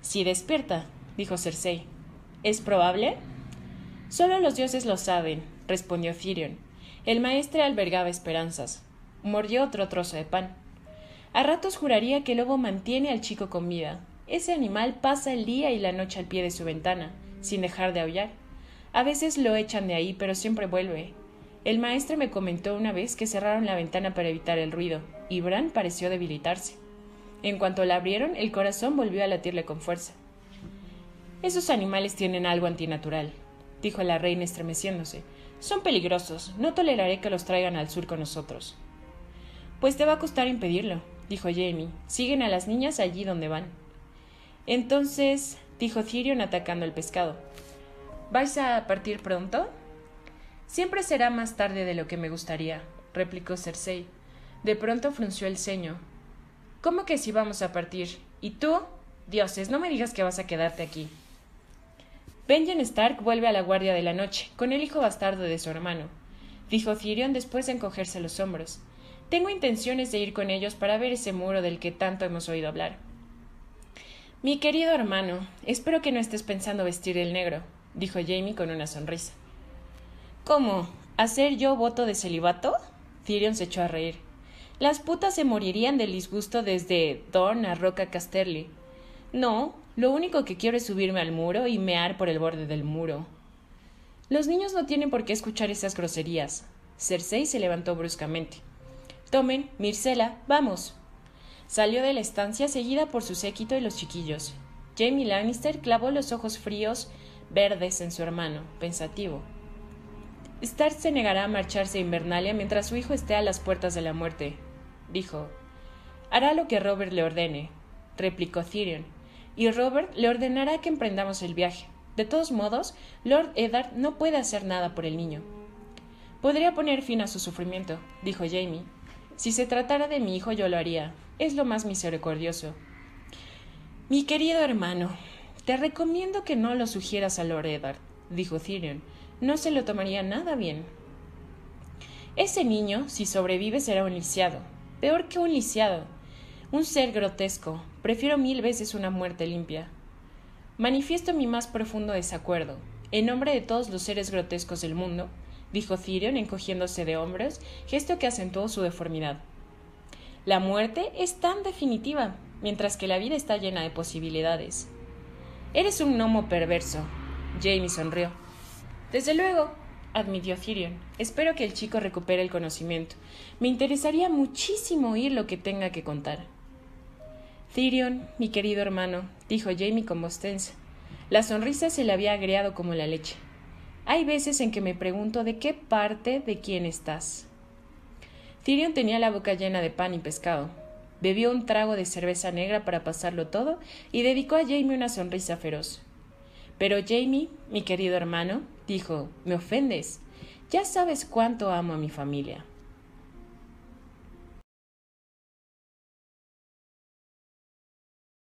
Si despierta, dijo Cersei. ¿Es probable? Solo los dioses lo saben, respondió Tyrion. El maestre albergaba esperanzas. Mordió otro trozo de pan. A ratos juraría que el lobo mantiene al chico con vida, ese animal pasa el día y la noche al pie de su ventana, sin dejar de aullar. A veces lo echan de ahí, pero siempre vuelve. El maestro me comentó una vez que cerraron la ventana para evitar el ruido, y Bran pareció debilitarse. En cuanto la abrieron, el corazón volvió a latirle con fuerza. Esos animales tienen algo antinatural, dijo la reina estremeciéndose. Son peligrosos. No toleraré que los traigan al sur con nosotros. Pues te va a costar impedirlo, dijo Jamie. Siguen a las niñas allí donde van. Entonces, dijo Thirion atacando el pescado. ¿Vais a partir pronto? Siempre será más tarde de lo que me gustaría, replicó Cersei. De pronto frunció el ceño. ¿Cómo que si vamos a partir? ¿Y tú? Dioses, no me digas que vas a quedarte aquí. Benjen Stark vuelve a la guardia de la noche, con el hijo bastardo de su hermano, dijo Thirion después de encogerse los hombros. Tengo intenciones de ir con ellos para ver ese muro del que tanto hemos oído hablar. Mi querido hermano, espero que no estés pensando vestir el negro, dijo Jamie con una sonrisa. ¿Cómo? ¿Hacer yo voto de celibato? Thirion se echó a reír. Las putas se morirían del disgusto desde Dorn a Roca Casterly. No, lo único que quiero es subirme al muro y mear por el borde del muro. Los niños no tienen por qué escuchar esas groserías. Cersei se levantó bruscamente. Tomen, Mircela, vamos. Salió de la estancia seguida por su séquito y los chiquillos. Jamie Lannister clavó los ojos fríos, verdes en su hermano, pensativo. Stark se negará a marcharse a Invernalia mientras su hijo esté a las puertas de la muerte, dijo. Hará lo que Robert le ordene, replicó Tyrion, y Robert le ordenará que emprendamos el viaje. De todos modos, Lord Eddard no puede hacer nada por el niño. Podría poner fin a su sufrimiento, dijo Jamie. Si se tratara de mi hijo, yo lo haría. Es lo más misericordioso. Mi querido hermano, te recomiendo que no lo sugieras a Lord Eddard, dijo Tyrion no se lo tomaría nada bien. Ese niño, si sobrevive, será un lisiado. Peor que un lisiado. Un ser grotesco. Prefiero mil veces una muerte limpia. Manifiesto mi más profundo desacuerdo. En nombre de todos los seres grotescos del mundo, dijo Thirion encogiéndose de hombros, gesto que acentuó su deformidad. La muerte es tan definitiva, mientras que la vida está llena de posibilidades. Eres un gnomo perverso. Jamie sonrió. Desde luego, admitió Thirion. Espero que el chico recupere el conocimiento. Me interesaría muchísimo oír lo que tenga que contar. Thirion, mi querido hermano, dijo Jamie con voz tensa. La sonrisa se le había agriado como la leche. Hay veces en que me pregunto de qué parte de quién estás. Thirion tenía la boca llena de pan y pescado. Bebió un trago de cerveza negra para pasarlo todo y dedicó a Jamie una sonrisa feroz. Pero Jamie, mi querido hermano, dijo, me ofendes. Ya sabes cuánto amo a mi familia.